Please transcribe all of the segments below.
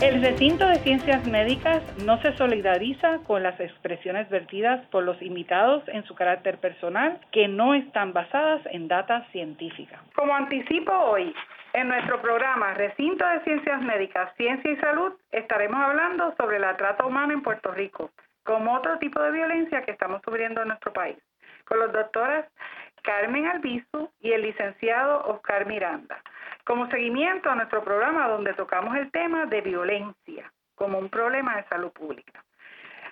El recinto de ciencias médicas no se solidariza con las expresiones vertidas por los invitados en su carácter personal que no están basadas en data científica. Como anticipo hoy, en nuestro programa Recinto de Ciencias Médicas, Ciencia y Salud estaremos hablando sobre la trata humana en Puerto Rico, como otro tipo de violencia que estamos sufriendo en nuestro país, con los doctoras Carmen Albizu y el licenciado Oscar Miranda como seguimiento a nuestro programa donde tocamos el tema de violencia como un problema de salud pública.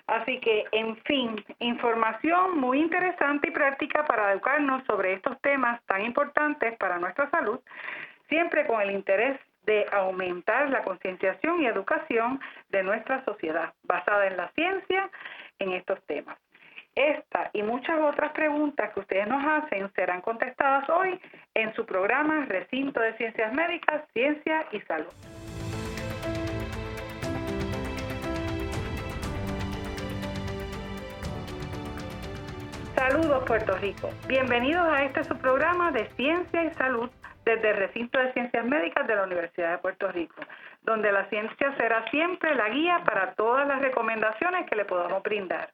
Así que, en fin, información muy interesante y práctica para educarnos sobre estos temas tan importantes para nuestra salud, siempre con el interés de aumentar la concienciación y educación de nuestra sociedad, basada en la ciencia en estos temas. Esta y muchas otras preguntas que ustedes nos hacen serán contestadas hoy en su programa Recinto de Ciencias Médicas, Ciencia y Salud. Saludos Puerto Rico. Bienvenidos a este su programa de Ciencia y Salud desde el Recinto de Ciencias Médicas de la Universidad de Puerto Rico, donde la ciencia será siempre la guía para todas las recomendaciones que le podamos brindar.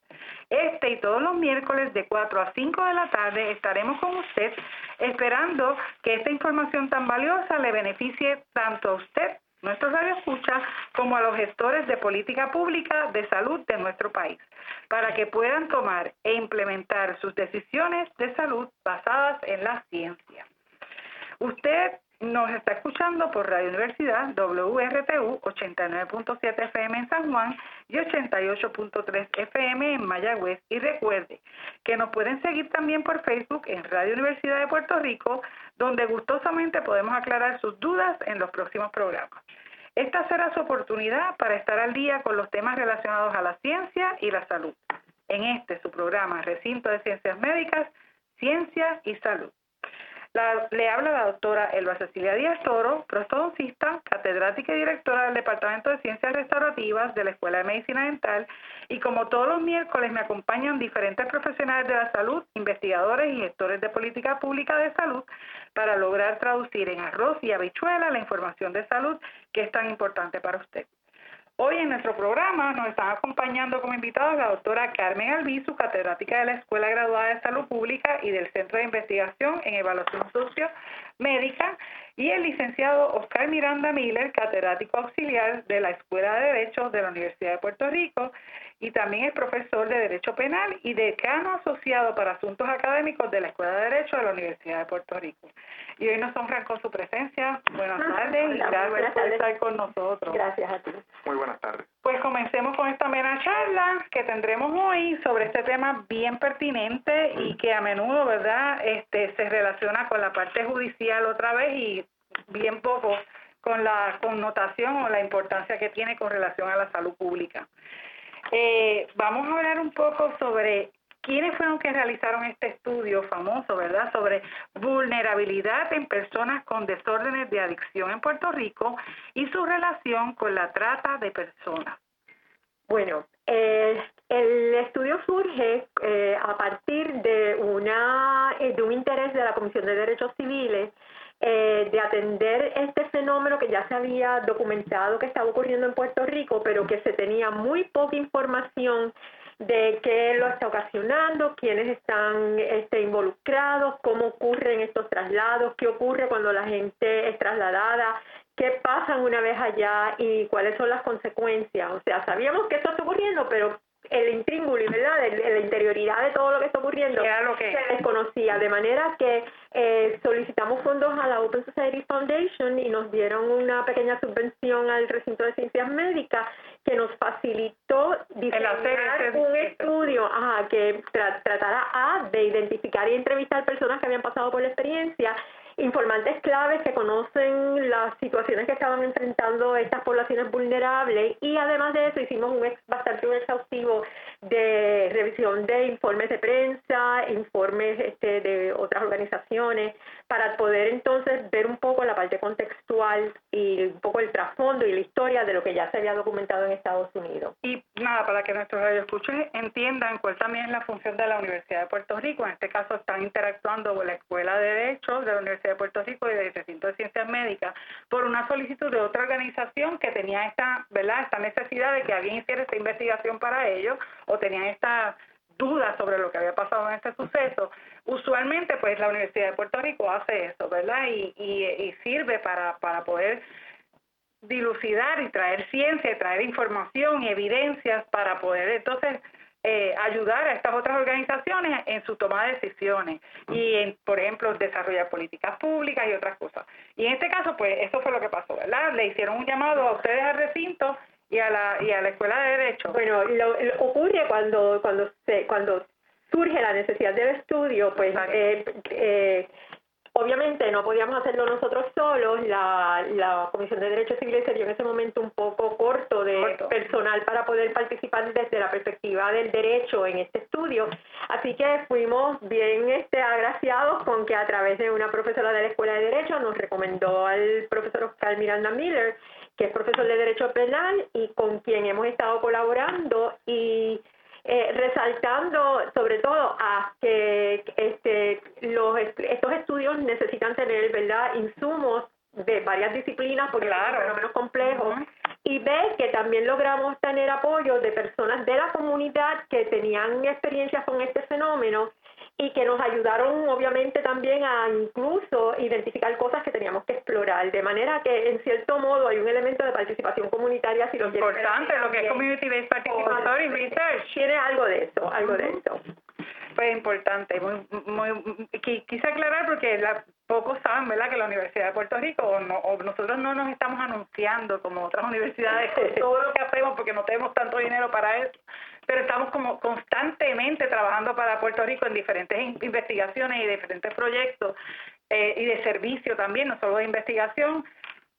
Este y todos los miércoles de 4 a 5 de la tarde estaremos con usted esperando que esta información tan valiosa le beneficie tanto a usted, nuestro radio escucha, como a los gestores de política pública de salud de nuestro país, para que puedan tomar e implementar sus decisiones de salud basadas en la ciencia. Usted nos está escuchando por Radio Universidad WRTU 89.7 FM en San Juan y 88.3 FM en Mayagüez. Y recuerde que nos pueden seguir también por Facebook en Radio Universidad de Puerto Rico, donde gustosamente podemos aclarar sus dudas en los próximos programas. Esta será su oportunidad para estar al día con los temas relacionados a la ciencia y la salud. En este, su programa Recinto de Ciencias Médicas, Ciencia y Salud le habla la doctora Elba Cecilia Díaz Toro, prostodoncista, catedrática y directora del Departamento de Ciencias Restaurativas de la Escuela de Medicina Dental y como todos los miércoles me acompañan diferentes profesionales de la salud, investigadores y gestores de política pública de salud para lograr traducir en arroz y habichuela la información de salud que es tan importante para usted. Hoy en nuestro programa nos están acompañando como invitados la doctora Carmen Albizu, catedrática de la Escuela Graduada de Salud Pública y del Centro de Investigación en Evaluación Socio-Médica, y el licenciado Oscar Miranda Miller, catedrático auxiliar de la Escuela de Derecho de la Universidad de Puerto Rico, y también es profesor de Derecho Penal y decano asociado para Asuntos Académicos de la Escuela de Derecho de la Universidad de Puerto Rico. Y hoy nos honran con su presencia. Buenas ah, tardes y gracias por estar con nosotros. Gracias a ti. Muy buenas tardes. Pues comencemos con esta mera charla que tendremos hoy sobre este tema bien pertinente y que a menudo, ¿verdad?, este se relaciona con la parte judicial otra vez y bien poco con la connotación o la importancia que tiene con relación a la salud pública. Eh, vamos a hablar un poco sobre quiénes fueron que realizaron este estudio famoso, ¿verdad?, sobre vulnerabilidad en personas con desórdenes de adicción en Puerto Rico y su relación con la trata de personas. Bueno, el estudio surge eh, a partir de, una, eh, de un interés de la Comisión de Derechos Civiles eh, de atender este fenómeno que ya se había documentado que estaba ocurriendo en Puerto Rico, pero que se tenía muy poca información de qué lo está ocasionando, quiénes están este, involucrados, cómo ocurren estos traslados, qué ocurre cuando la gente es trasladada, qué pasa una vez allá y cuáles son las consecuencias. O sea, sabíamos que esto está ocurriendo, pero el intríngulo, ¿verdad? la interioridad de todo lo que está ocurriendo lo que... se desconocía, de manera que eh, solicitamos fondos a la Open Society Foundation y nos dieron una pequeña subvención al recinto de ciencias médicas que nos facilitó diseñar un estudio ajá, que tratara a de identificar y entrevistar personas que habían pasado por la experiencia informantes claves que conocen las situaciones que estaban enfrentando estas poblaciones vulnerables y además de eso hicimos un bastante un exhaustivo de revisión de informes de prensa, informes este, de otras organizaciones, para poder entonces ver un poco la parte contextual y un poco el trasfondo y la historia de lo que ya se había documentado en Estados Unidos. Y nada, para que nuestros radioescuchos entiendan cuál también es la función de la Universidad de Puerto Rico, en este caso están interactuando con la Escuela de Derecho de la Universidad de Puerto Rico y del Recinto de Ciencias Médicas por una solicitud de otra organización que tenía esta, ¿verdad? esta necesidad de que alguien hiciera esta investigación para ellos o tenían esta dudas sobre lo que había pasado en este suceso, usualmente pues la Universidad de Puerto Rico hace eso, ¿verdad? Y, y, sirve para, para poder dilucidar y traer ciencia, y traer información y evidencias para poder entonces eh, ayudar a estas otras organizaciones en su toma de decisiones y, en, por ejemplo, desarrollar políticas públicas y otras cosas. Y en este caso, pues eso fue lo que pasó, ¿verdad? Le hicieron un llamado a ustedes al recinto y a la y a la escuela de derecho. Bueno, lo, ocurre cuando cuando se cuando surge la necesidad del estudio, pues eh, eh, obviamente no podíamos hacerlo nosotros solos, la, la Comisión de Derechos Civiles se dio en ese momento un poco corto de personal para poder participar desde la perspectiva del derecho en este estudio, así que fuimos bien este, agraciados con que a través de una profesora de la Escuela de Derecho nos recomendó al profesor Oscar Miranda Miller, que es profesor de Derecho Penal y con quien hemos estado colaborando y eh, resaltando sobre todo a que este, los, estos estudios necesitan tener verdad insumos de varias disciplinas porque claro. son menos complejos y ve que también logramos tener apoyo de personas de la comunidad que tenían experiencias con este fenómeno y que nos ayudaron obviamente también a incluso identificar cosas que teníamos que explorar, de manera que en cierto modo hay un elemento de participación comunitaria si lo Importante, lo que es Community Based Participatory Research. Tiene algo de eso, algo de eso. Pues importante, muy, muy, quise aclarar porque la, pocos saben, ¿verdad?, que la Universidad de Puerto Rico, o, no, o nosotros no nos estamos anunciando como otras universidades con todo lo que hacemos porque no tenemos tanto dinero para eso, pero estamos como constantemente trabajando para Puerto Rico en diferentes investigaciones y diferentes proyectos eh, y de servicio también, no solo de investigación,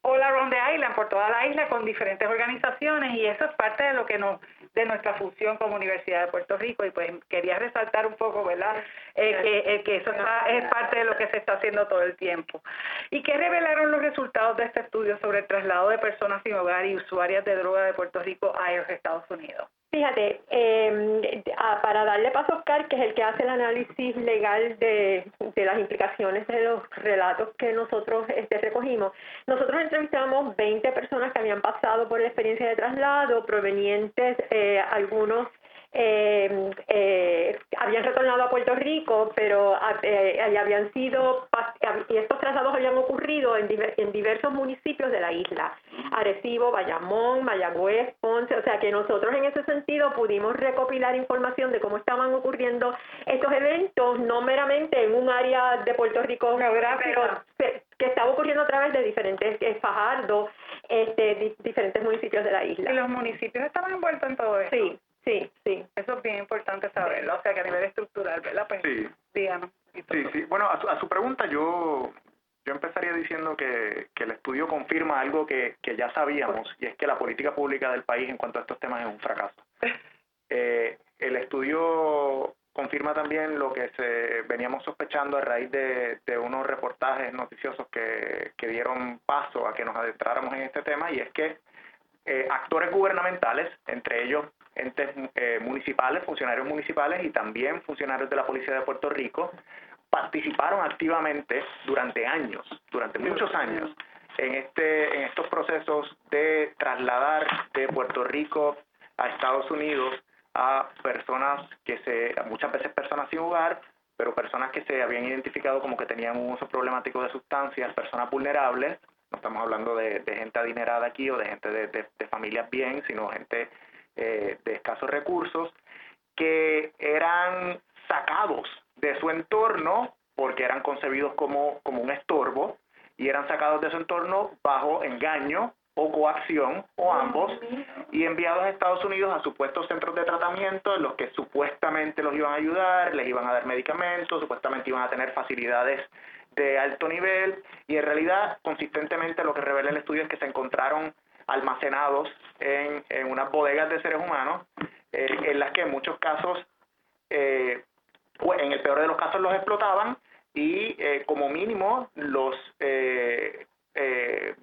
all around the island, por toda la isla, con diferentes organizaciones y eso es parte de lo que nos de nuestra función como Universidad de Puerto Rico y pues quería resaltar un poco, ¿verdad? Eh, que, eh, que eso es parte de lo que se está haciendo todo el tiempo. ¿Y qué revelaron los resultados de este estudio sobre el traslado de personas sin hogar y usuarias de droga de Puerto Rico a los Estados Unidos? Fíjate, eh, para darle paso a Oscar, que es el que hace el análisis legal de, de las implicaciones de los relatos que nosotros este, recogimos, nosotros entrevistamos 20 personas que habían pasado por la experiencia de traslado, provenientes eh, algunos eh, eh, habían retornado a Puerto Rico, pero eh, habían sido, y estos traslados habían ocurrido en, en diversos municipios de la isla, Arecibo, Bayamón, Mayagüez, Ponce, o sea que nosotros en ese sentido pudimos recopilar información de cómo estaban ocurriendo estos eventos, no meramente en un área de Puerto Rico geográfico, que estaba ocurriendo a través de diferentes Fajardo, este, diferentes municipios de la isla. ¿Y los municipios estaban envueltos en todo esto? Sí. Sí, sí. Eso es bien importante saberlo, o sea que a nivel estructural, ¿verdad? Pues, sí. díganos. Sí, sí. Bueno, a su, pregunta yo yo empezaría diciendo que, que el estudio confirma algo que, que ya sabíamos, y es que la política pública del país en cuanto a estos temas es un fracaso. Eh, el estudio confirma también lo que se veníamos sospechando a raíz de, de unos reportajes noticiosos que, que dieron paso a que nos adentráramos en este tema, y es que eh, actores gubernamentales, entre ellos entes eh, municipales, funcionarios municipales y también funcionarios de la Policía de Puerto Rico, participaron activamente durante años, durante muchos años, en, este, en estos procesos de trasladar de Puerto Rico a Estados Unidos a personas que se, muchas veces personas sin hogar, pero personas que se habían identificado como que tenían un uso problemático de sustancias, personas vulnerables, no estamos hablando de, gente adinerada aquí o de gente de, de familias bien, sino gente eh, de escasos recursos, que eran sacados de su entorno porque eran concebidos como, como un estorbo y eran sacados de su entorno bajo engaño o coacción o ambos y enviados a Estados Unidos a supuestos centros de tratamiento en los que supuestamente los iban a ayudar, les iban a dar medicamentos, supuestamente iban a tener facilidades de alto nivel y en realidad consistentemente lo que revela el estudio es que se encontraron almacenados en, en unas bodegas de seres humanos eh, en las que en muchos casos, eh, en el peor de los casos los explotaban y eh, como mínimo los eh, eh,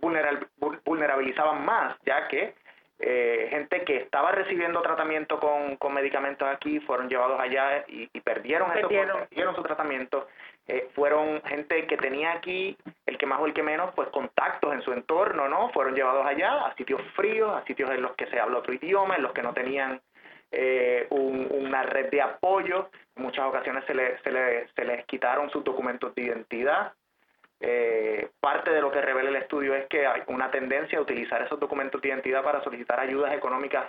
vulnerabilizaban más, ya que eh, gente que estaba recibiendo tratamiento con, con medicamentos aquí fueron llevados allá y, perdieron, perdieron. su tratamiento. Eh, fueron gente que tenía aquí, el que más o el que menos, pues contactos en su entorno, ¿no? Fueron llevados allá a sitios fríos, a sitios en los que se habla otro idioma, en los que no tenían eh, una red de apoyo. En muchas ocasiones se, le, se, le, se les quitaron sus documentos de identidad. Eh, parte de lo que revela el estudio es que hay una tendencia a utilizar esos documentos de identidad para solicitar ayudas económicas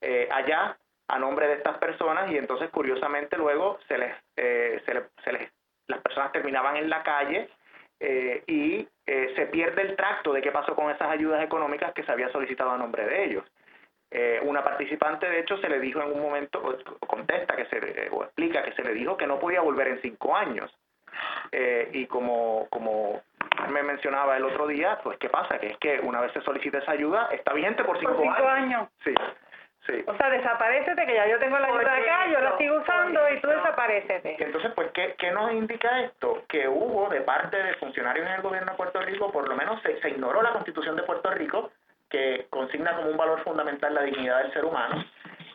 eh, allá a nombre de estas personas y entonces curiosamente luego se les, eh, se, se les las personas terminaban en la calle eh, y eh, se pierde el tracto de qué pasó con esas ayudas económicas que se había solicitado a nombre de ellos. Eh, una participante, de hecho, se le dijo en un momento, o contesta que se, o explica que se le dijo que no podía volver en cinco años. Eh, y como, como me mencionaba el otro día, pues ¿qué pasa? Que es que una vez se solicita esa ayuda, está vigente por cinco, por cinco años. Sí. Sí. O sea, desaparecete, que ya yo tengo la ayuda acá, yo la sigo usando y tú desaparecete. Entonces, pues, ¿qué, ¿qué nos indica esto? Que hubo de parte de funcionarios en el gobierno de Puerto Rico, por lo menos se, se ignoró la constitución de Puerto Rico, que consigna como un valor fundamental la dignidad del ser humano,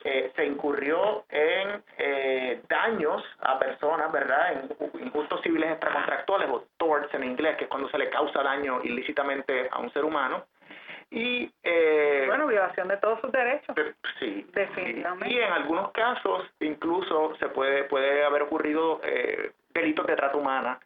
eh, se incurrió en eh, daños a personas, ¿verdad? En injustos civiles extracontractuales o torts en inglés, que es cuando se le causa daño ilícitamente a un ser humano. Y, eh, bueno, violación de todos sus derechos. sí. Definitivamente. Y, en algunos casos, incluso, se puede, puede haber ocurrido eh, delitos de trata humana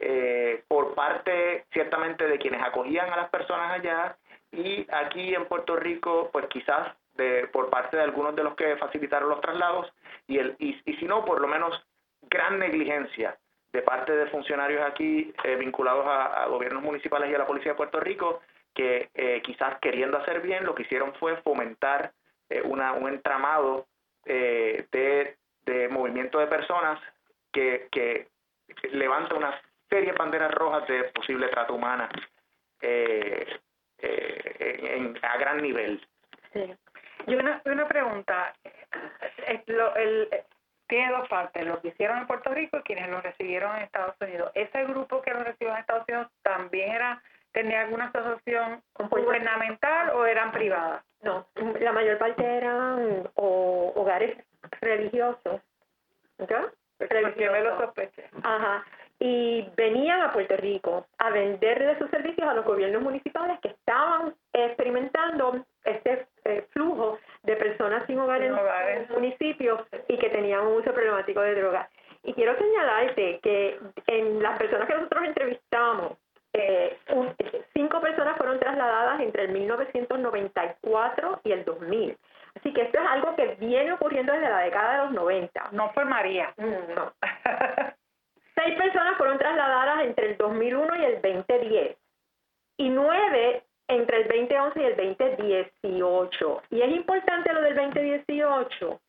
eh, por parte, ciertamente, de quienes acogían a las personas allá. Y aquí en Puerto Rico, pues quizás de, por parte de algunos de los que facilitaron los traslados y, el, y, y si no, por lo menos gran negligencia de parte de funcionarios aquí eh, vinculados a, a, gobiernos municipales y a la Policía de Puerto Rico que eh, quizás queriendo hacer bien lo que hicieron fue fomentar eh, una, un entramado eh, de, de movimiento de personas que, que levanta una serie de banderas rojas de posible trato humana eh, eh, en, a gran nivel. Sí. Y una, una pregunta, lo, el, tiene dos partes, lo que hicieron en Puerto Rico y quienes lo recibieron en Estados Unidos. ¿Ese grupo que lo recibió en Estados Unidos también era tenía alguna asociación gubernamental o eran privadas? No, la mayor parte eran o, hogares religiosos. ¿Ya? Porque me lo sospeché. Ajá. Y venían a Puerto Rico a venderle sus servicios a los gobiernos municipales que estaban experimentando este eh, flujo de personas sin hogar en los municipios y que tenían un uso problemático de drogas. Y quiero señalarte que en las personas que nosotros entrevistamos, eh, un, cinco personas fueron trasladadas entre el 1994 y el 2000. Así que esto es algo que viene ocurriendo desde la década de los 90. No fue María. Mm, no. Seis personas fueron trasladadas entre el 2001 y el 2010. Y nueve entre el 2011 y el 2018. Y es importante lo del 2018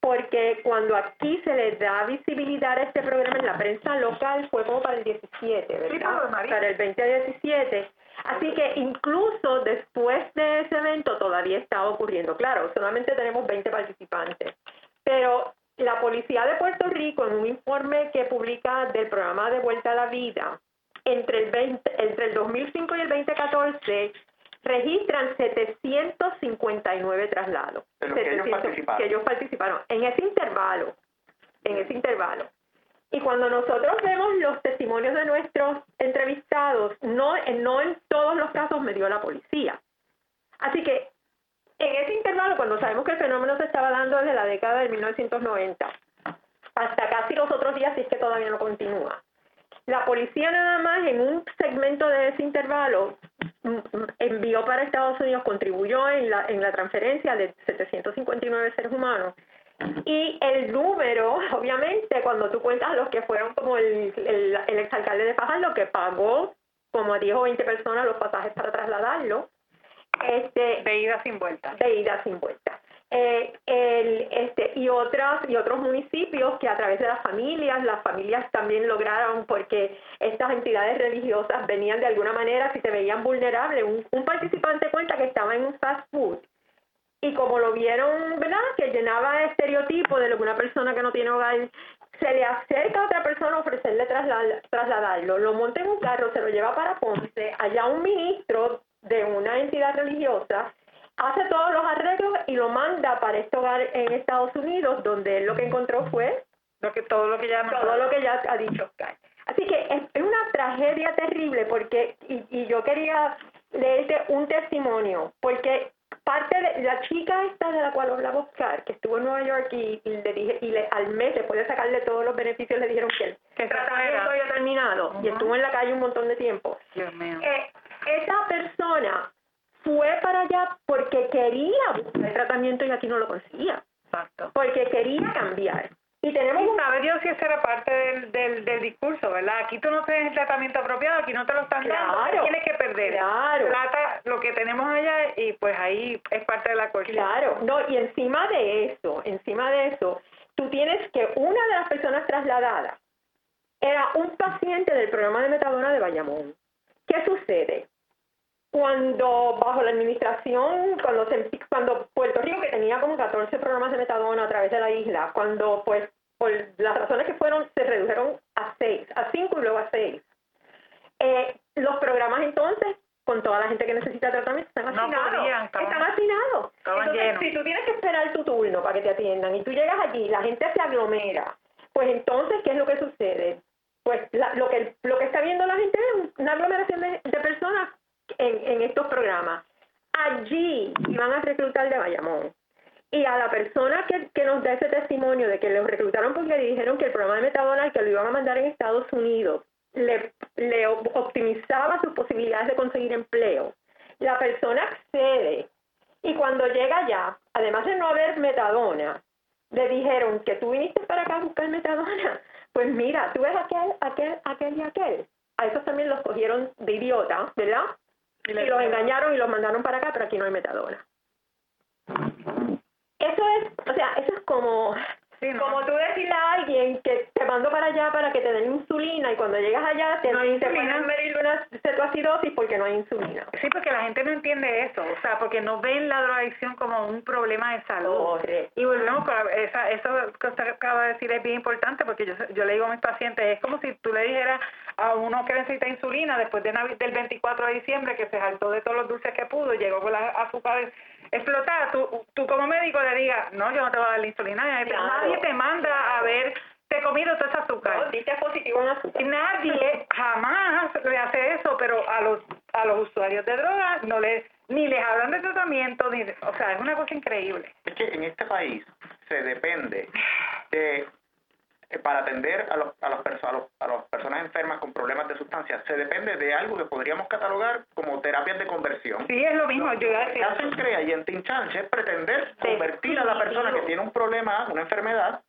porque cuando aquí se le da visibilidad a este programa en la prensa local fue como para el 17, ¿verdad? para el 2017. Así que incluso después de ese evento todavía está ocurriendo. Claro, solamente tenemos 20 participantes, pero la Policía de Puerto Rico en un informe que publica del programa de Vuelta a la Vida, entre el, 20, entre el 2005 y el 2014 registran 759 traslados. Que, ellos participaron. que ellos participaron. En ese intervalo, en ese intervalo. Y cuando nosotros vemos los testimonios de nuestros entrevistados, no, no en todos los casos me dio la policía. Así que en ese intervalo, cuando sabemos que el fenómeno se estaba dando desde la década de 1990 hasta casi los otros días, si es que todavía no continúa, la policía nada más en un segmento de ese intervalo envió para Estados Unidos, contribuyó en la, en la transferencia de 759 seres humanos. Y el número, obviamente, cuando tú cuentas los que fueron como el, el, el exalcalde de Fajardo, que pagó como a 10 o 20 personas los pasajes para trasladarlo. Este, de ida sin vuelta. De ida sin vuelta. Eh, el, este, y otras y otros municipios que a través de las familias, las familias también lograron porque estas entidades religiosas venían de alguna manera si te veían vulnerable. Un, un participante cuenta que estaba en un fast food y como lo vieron, ¿verdad? Que llenaba estereotipo de lo que una persona que no tiene hogar se le acerca a otra persona a ofrecerle trasladarlo, lo monta en un carro, se lo lleva para Ponce, allá un ministro de una entidad religiosa hace todos los arreglos y lo manda para este hogar en Estados Unidos, donde él lo que encontró fue lo que todo lo que ya todo lo que ya ha dicho Oscar. Así que es, una tragedia terrible porque y, y yo quería leerte un testimonio porque parte de la chica esta de la cual hablaba Oscar, que estuvo en Nueva York y, le dije y le, al mes después de sacarle todos los beneficios le dijeron que el tratamiento había terminado y estuvo en la calle un montón de tiempo. Dios mío. Eh, esa persona fue para allá porque quería buscar tratamiento y aquí no lo conseguía. Exacto. Porque quería cambiar. Y tenemos y sabe Dios si esa era parte del, del, del, discurso, ¿verdad? Aquí tú no tienes el tratamiento apropiado, aquí no te lo están dando, tienes que perder. Claro. Plata, lo que tenemos allá y pues ahí es parte de la cuestión. Claro, no, y encima de eso, encima de eso, tú tienes que una de las personas trasladadas era un paciente del programa de metadona de Bayamón. ¿Qué sucede? Cuando bajo la administración, cuando, cuando Puerto Rico, que tenía como 14 programas de metadona a través de la isla, cuando pues por las razones que fueron, se redujeron a 6, a 5 y luego a 6. Eh, los programas entonces, con toda la gente que necesita tratamiento, están asignados. están asignados. Entonces, si tú tienes que esperar tu turno para que te atiendan y tú llegas allí, la gente se aglomera, pues entonces, ¿qué es lo que sucede? Pues lo, que, lo que está viendo la gente es una aglomeración de, de personas en, estos programas. Allí iban a reclutar de Bayamón. Y a la persona que, que nos da ese testimonio de que los reclutaron porque le dijeron que el programa de Metadona que lo iban a en Estados Unidos le, le optimizaba sus posibilidades de conseguir empleo. La persona accede y cuando llega allá, además de no haber metadona, le dijeron que tú viniste para acá a buscar metadona. Pues mira, tú ves aquel, aquel, aquel y aquel. A esos también los cogieron de idiota, ¿verdad? Y, los engañaron y los mandaron para acá, pero aquí no hay metadona. Eso es, o sea, eso es como como tú decirle a alguien que te mando para allá para que te den insulina y cuando llegas allá te, no hay te ponen medir una cetoacidosis porque no hay insulina. Sí, porque la gente no entiende eso, o sea, porque no ven la drogadicción como un problema de salud. Y volvemos con esa, eso que usted acaba de decir es bien importante porque yo, yo le digo a mis pacientes, es como si tú le dijeras a uno que necesita insulina después de del 24 de diciembre que se saltó de todos los dulces que pudo, llegó con la azúcar explotada, tú, tú como médico le digas, no, yo no te voy a dar la insulina, nadie te manda a ver, te he comido todo ese azúcar. No, positivo en azúcar. Nadie jamás le hace eso, pero a los a los usuarios de drogas no les ni les hablan de tratamiento, ni o sea, es una cosa increíble. Es que en este país se depende de eh, para atender a, los, a, los, a, las personas enfermas con problemas de sustancias se depende de algo que podríamos catalogar como terapias de conversión. Sí, es lo mismo. yo Lo que hacen CREA y en Tinchanche es pretender convertir a la persona que tiene un problema, una enfermedad,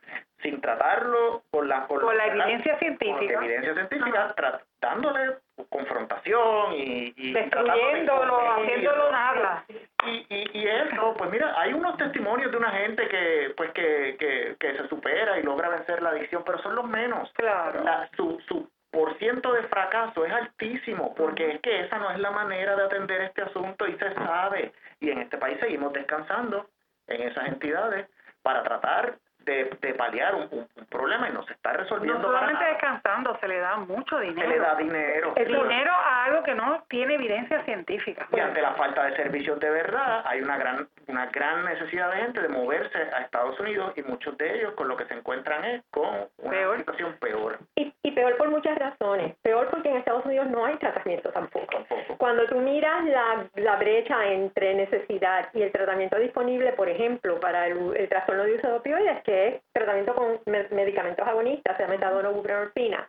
sin tratarlo por la, por, la evidencia científica. Por la evidencia científica, tratándole confrontación y, y destruyéndolo, haciéndolo nada. Y, y, y eso, pues mira, hay unos testimonios de una gente que pues que, que, que se supera y logra vencer la adicción, pero son los menos. Claro. su, su por ciento de fracaso es altísimo, porque es que esa no es la manera de atender este asunto y se sabe. Y en este país seguimos descansando en esas entidades para tratar de, de paliar un, problema y no se está resolviendo. No solamente descansando, se le da mucho dinero. Se le da dinero. El dinero a algo que no tiene evidencia científica. Y ante la falta de servicios de verdad, hay una gran una gran necesidad de gente de moverse a Estados Unidos y muchos de ellos con lo que se encuentran es con una situación peor. Y, y, peor por muchas razones. Peor porque en Estados Unidos no hay tratamiento tampoco. tampoco. Cuando tú miras la, la brecha entre necesidad y el tratamiento disponible, por ejemplo, para el, el trastorno de uso de opioides, que es tratamiento con medicamentos agonistas, sea metadona o buprenorfina.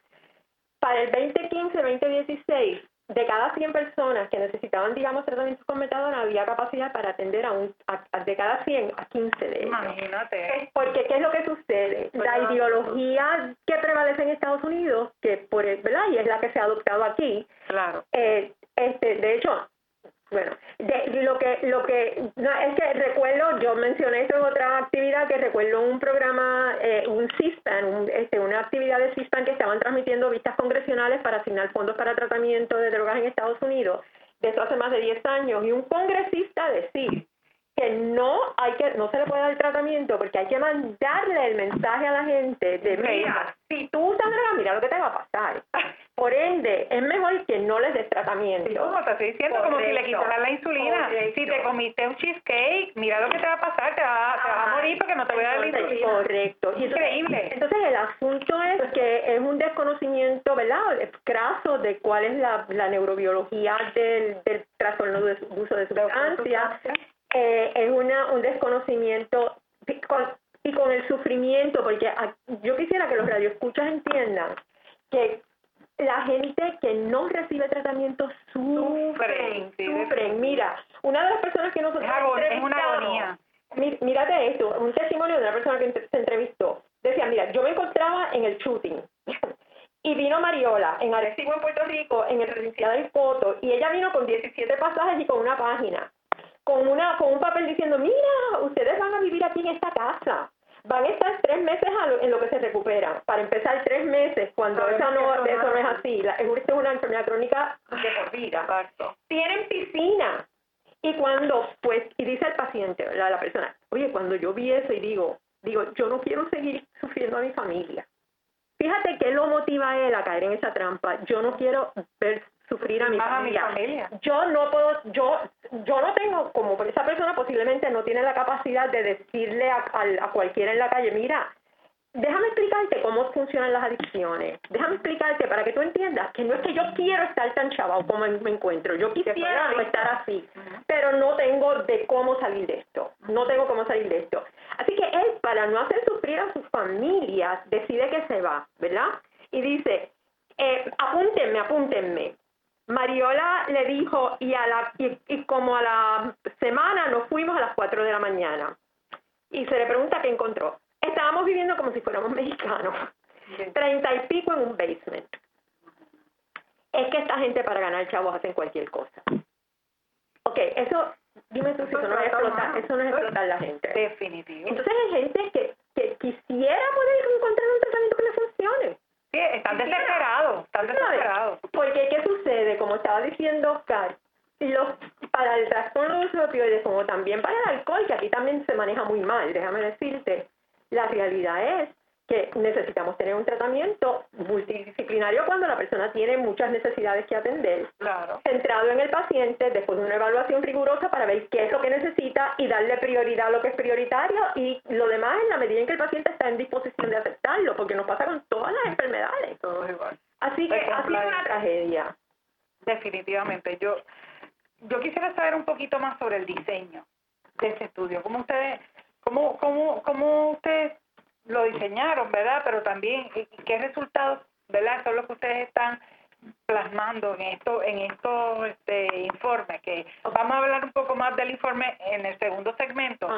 Para el 2015-2016, de cada 100 personas que necesitaban, digamos, tratamientos con metadona, había capacidad para atender a un, de cada 100 a 15 de ellos. Imagínate. Porque, ¿qué es lo que sucede? Pues la ideología que prevalece en Estados Unidos, que por, ¿verdad? Y es la que se ha adoptado aquí. Claro. Eh, este, de hecho, bueno, de, lo que, lo que, no, es que recuerdo, yo mencioné esto en otra actividad, que recuerdo un programa, eh, un CISPAN, este, una actividad de CISPAN que estaban transmitiendo vistas congresionales para asignar fondos para tratamiento de drogas en Estados Unidos, de eso hace más de 10 años, y un congresista decir que no hay que no se le puede dar tratamiento porque hay que mandarle el mensaje a la gente de mira, si tú usas droga, mira lo que te va a pasar. Por ende, es mejor que no les des tratamiento. No, te estoy diciendo como si le quitaran la insulina. Si te comiste un cheesecake, mira lo que te va a pasar, te, va, te a morir porque no te voy a dar la insulina. Correcto. Increíble. Entonces, el asunto es que es un desconocimiento, ¿verdad?, escaso de cuál es la, la neurobiología del, del trastorno de uso de sustancias eh, es una, un desconocimiento y con el sufrimiento, porque yo quisiera que los radioescuchas entiendan que la gente que no recibe tratamiento sufren, sufren. Mira, una de las personas que nosotros es, es una agonía. Mírate esto, un testimonio de una persona que se entrevistó. Decía, mira, yo me encontraba en el shooting y vino Mariola en Arecibo, en Puerto Rico, en el residencial del Coto, y ella vino con 17 pasajes y con una página con, una, con un papel diciendo, mira, ustedes van a vivir aquí en esta casa. Van a estar tres meses en lo que se recuperan. Para empezar, tres meses, cuando eso, no, eso no es así. La, es una enfermedad crónica de por vida. Tienen piscina. Y cuando, pues, y dice el paciente, ¿verdad? la persona, oye, cuando yo vi eso y digo, digo, yo no quiero seguir sufriendo a mi familia. Fíjate que lo motiva a él a caer en esa trampa. Yo no quiero ver sufrir a mi, familia. Yo no puedo, yo, yo no tengo, como esa persona posiblemente no tiene la capacidad de decirle a, a, cualquiera en la calle, mira, déjame explicarte cómo funcionan las adicciones. Déjame explicarte para que tú entiendas que no es que yo quiero estar tan chavado como me encuentro. Yo quisiera no estar así, pero no tengo de cómo salir de esto. No tengo cómo salir de esto. Así que él, para no hacer sufrir a sus familias, decide que se va, ¿verdad? Y dice, eh, apúntenme, apúntenme. Mariola le dijo y, a la, y, como a la semana nos fuimos a las 4 de la mañana. Y se le pregunta qué encontró. Estábamos viviendo como si fuéramos mexicanos. Treinta y pico en un basement. Es que esta gente para ganar chavos hacen cualquier cosa. Ok, eso, dime tú si eso no es explotar, eso no es explotar la gente. Definitivo. Entonces hay gente que, que quisiera poder encontrar un tratamiento que le funcione. Sí, están desesperados, están desesperados. Porque, ¿qué sucede? Como estaba diciendo Oscar, los, para el trastorno de los opioides, como también para el alcohol, que aquí también se maneja muy mal, déjame decirte, la realidad es que necesitamos tener un tratamiento multidisciplinario cuando la persona tiene muchas necesidades que atender, claro. centrado en el paciente después de una evaluación rigurosa para ver qué es lo que necesita y darle prioridad a lo que es prioritario y lo demás en la medida en que el paciente está en disposición de aceptarlo, porque nos pasa con todas las enfermedades. Todo igual. Así que ha sido una tragedia. Definitivamente. Yo, yo quisiera saber un poquito más sobre el diseño de ese estudio. ¿Cómo ustedes, cómo, cómo, cómo ustedes lo diseñaron, ¿verdad? Pero también qué resultados, ¿verdad? Son los que ustedes están plasmando en esto en estos este, informes que vamos a hablar un poco más del informe en el segundo segmento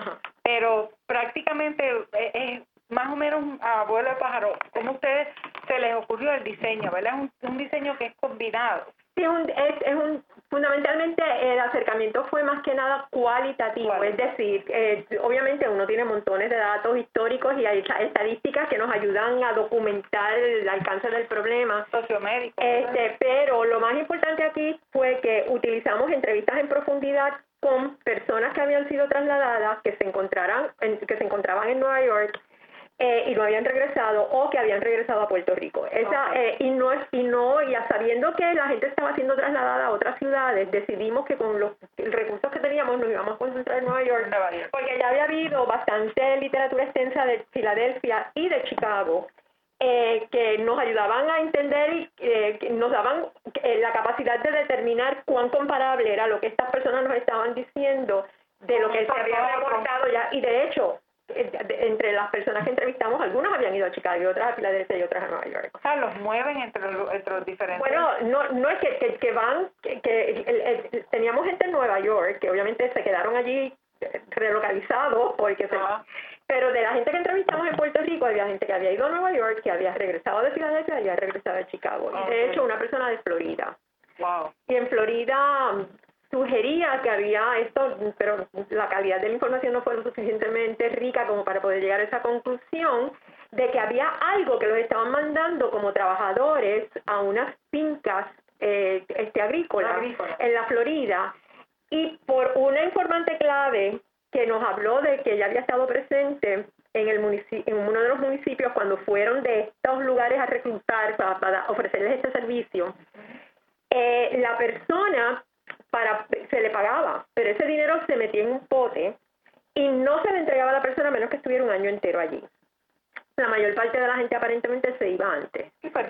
pero prácticamente es, más o menos a abuelo de pájaro cómo a ustedes se les ocurrió el diseño verdad es un, un diseño que es combinado Sí, un, es, es un, fundamentalmente el acercamiento fue más que nada cualitativo, es decir, eh, obviamente uno tiene montones de datos históricos y hay estadísticas que nos ayudan a documentar el alcance del problema. Sociomédico. Este, pero lo más importante aquí fue que utilizamos entrevistas en profundidad con personas que habían sido trasladadas, que se encontraran, que se encontraban en Nueva York eh, y no habían regresado o que habían regresado a Puerto Rico. Esa, eh, y no y no ya sabiendo que la gente estaba siendo trasladada a otras ciudades, decidimos que con los recursos que teníamos nos íbamos a concentrar en Nueva York, porque ya había habido bastante literatura extensa de Filadelfia y de Chicago. Eh, que nos ayudaban a entender y eh, nos daban la capacidad de determinar cuán comparable era lo que estas personas nos estaban diciendo de lo que se había reportado ya. Y de hecho, entre las personas que entrevistamos, algunas habían ido a Chicago, otras a Filadelfia y otras a Nueva York. O sea, los mueven entre, entre los diferentes. Bueno, no, no es que, que, van, que, teníamos gente en Nueva York que obviamente se quedaron allí eh, relocalizados porque se, pero de la gente que entrevistamos en Puerto Rico había gente que había ido a Nueva York, que había regresado de Filadelfia y había regresado de Chicago. Y de hecho una persona de Florida. Wow. Y en Florida sugería que había esto, pero la calidad de la información no fue lo suficientemente rica como para poder llegar a esa conclusión de que había algo que los estaban mandando como trabajadores a unas fincas eh, este, agrícolas en la Florida. Y por una informante clave que nos habló de que ella había estado presente en, el en uno de los municipios cuando fueron de estos lugares a reclutar para, ofrecerles este servicio, eh, la persona para se le pagaba, pero ese dinero se metía en un pote y no se le entregaba a la persona a menos que estuviera un año entero allí la mayor parte de la gente aparentemente se iba antes. Pues,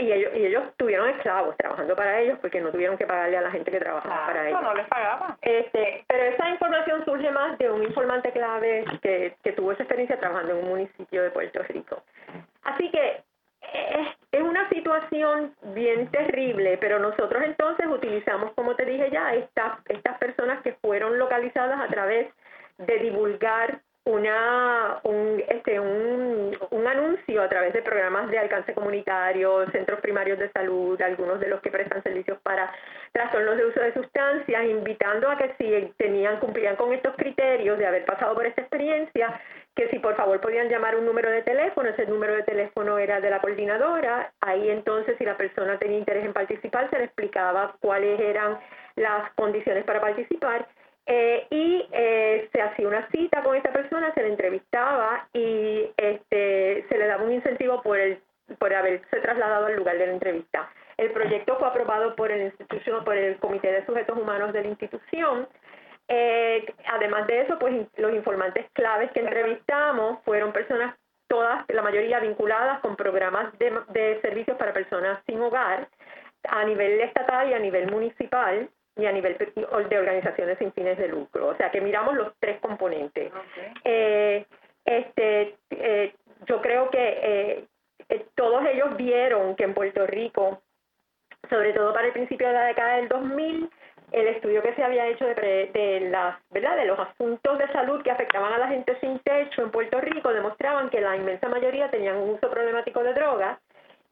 y, ellos, y ellos tuvieron esclavos trabajando para ellos porque no tuvieron que pagarle a la gente que trabajaba para ellos. no les pagaban. Este, pero esa información surge más de un informante clave que, que tuvo esa experiencia trabajando en un municipio de Puerto Rico. Así que es, es una situación bien terrible, pero nosotros entonces utilizamos, como te dije ya, estas, estas personas que fueron localizadas a través de divulgar una un, este, un, un, anuncio a través de programas de alcance comunitario, centros primarios de salud, algunos de los que prestan servicios para trastornos de uso de sustancias, invitando a que si tenían cumplían con estos criterios de haber pasado por esta experiencia, que si por favor podían llamar un número de teléfono, ese número de teléfono era de la coordinadora, ahí entonces si la persona tenía interés en participar se le explicaba cuáles eran las condiciones para participar eh, y eh, se hacía una cita con esta persona, se le entrevistaba y este, se le daba un incentivo por, el, por haberse trasladado al lugar de la entrevista. El proyecto fue aprobado por el institución, por el Comité de Sujetos Humanos de la institución. Eh, además de eso, pues los informantes claves que entrevistamos fueron personas todas, la mayoría vinculadas con programas de, de servicios para personas sin hogar a nivel estatal y a nivel municipal y a nivel de organizaciones sin fines de lucro. O sea que miramos los tres componentes. Eh, este, eh, yo creo que eh, todos ellos vieron que en Puerto Rico, sobre todo para el principio de la década del 2000, el estudio que se había hecho de, de, las, ¿verdad? de los asuntos de salud que afectaban a la gente sin techo en Puerto Rico demostraban que la inmensa mayoría tenían un uso problemático de drogas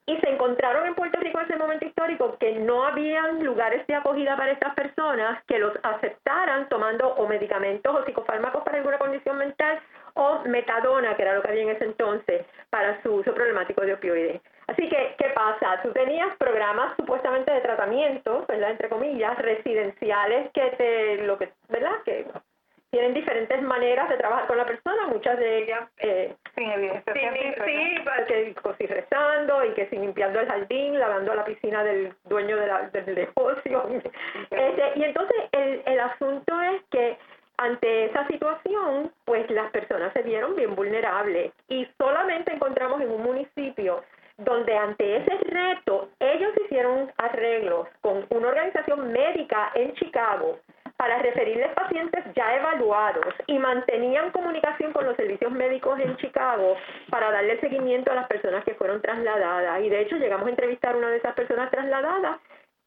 y se encontraron en Puerto Rico en ese momento histórico que no habían lugares de acogida para estas personas que los aceptaran tomando o medicamentos o psicofármacos para alguna condición mental o metadona, que era lo que había en ese entonces, para su uso problemático de opioides. Así que, ¿qué pasa? Tú tenías programas supuestamente de tratamiento, ¿verdad? Entre comillas, residenciales que te, lo que, ¿verdad? Que tienen diferentes maneras de trabajar con la persona, muchas de ellas eh, sin evidencia sí, que sí, rezando y que sin limpiando el jardín, lavando la piscina del dueño de la, del negocio. Este, y entonces el, el asunto es que ante esa situación, pues las personas se vieron bien vulnerables y solamente encontramos en un municipio donde ante ese reto ellos hicieron arreglos con una organización médica en Chicago para referirles pacientes ya evaluados y mantenían comunicación con los servicios médicos en Chicago para darle seguimiento a las personas que fueron trasladadas. Y de hecho llegamos a entrevistar a una de esas personas trasladadas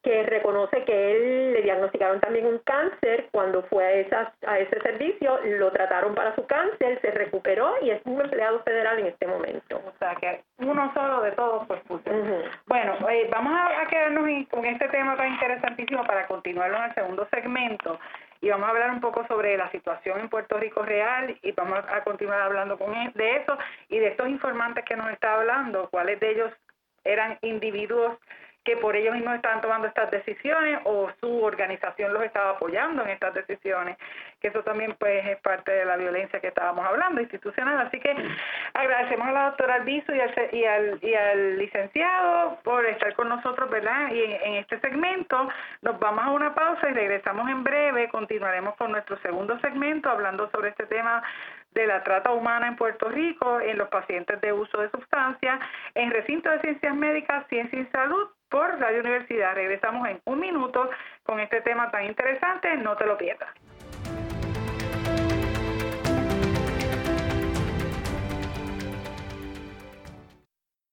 que reconoce que él le diagnosticaron también un cáncer cuando fue a, esas, a ese servicio, lo trataron para su cáncer, se recuperó y es un empleado federal en este momento. O sea que uno solo de todos pues puso. Bueno, eh, vamos a, quedarnos con este tema tan interesantísimo para continuarlo en el segundo segmento y vamos a hablar un poco sobre la situación en Puerto Rico real y vamos a continuar hablando con él de eso y de estos informantes que nos está hablando, cuáles de ellos eran individuos que por ellos mismos estaban tomando estas decisiones o su organización los estaba apoyando en estas decisiones, que eso también pues es parte de la violencia que estábamos hablando institucional. Así que agradecemos a la doctora Albizu y al, y al, y al licenciado por estar con nosotros, ¿verdad? Y en, este segmento nos vamos a una pausa y regresamos en breve, continuaremos con nuestro segundo segmento hablando sobre este tema de la trata humana en Puerto Rico en los pacientes de uso de sustancias en recinto de ciencias médicas, ciencia y salud por Radio Universidad. Regresamos en un minuto con este tema tan interesante, no te lo pierdas.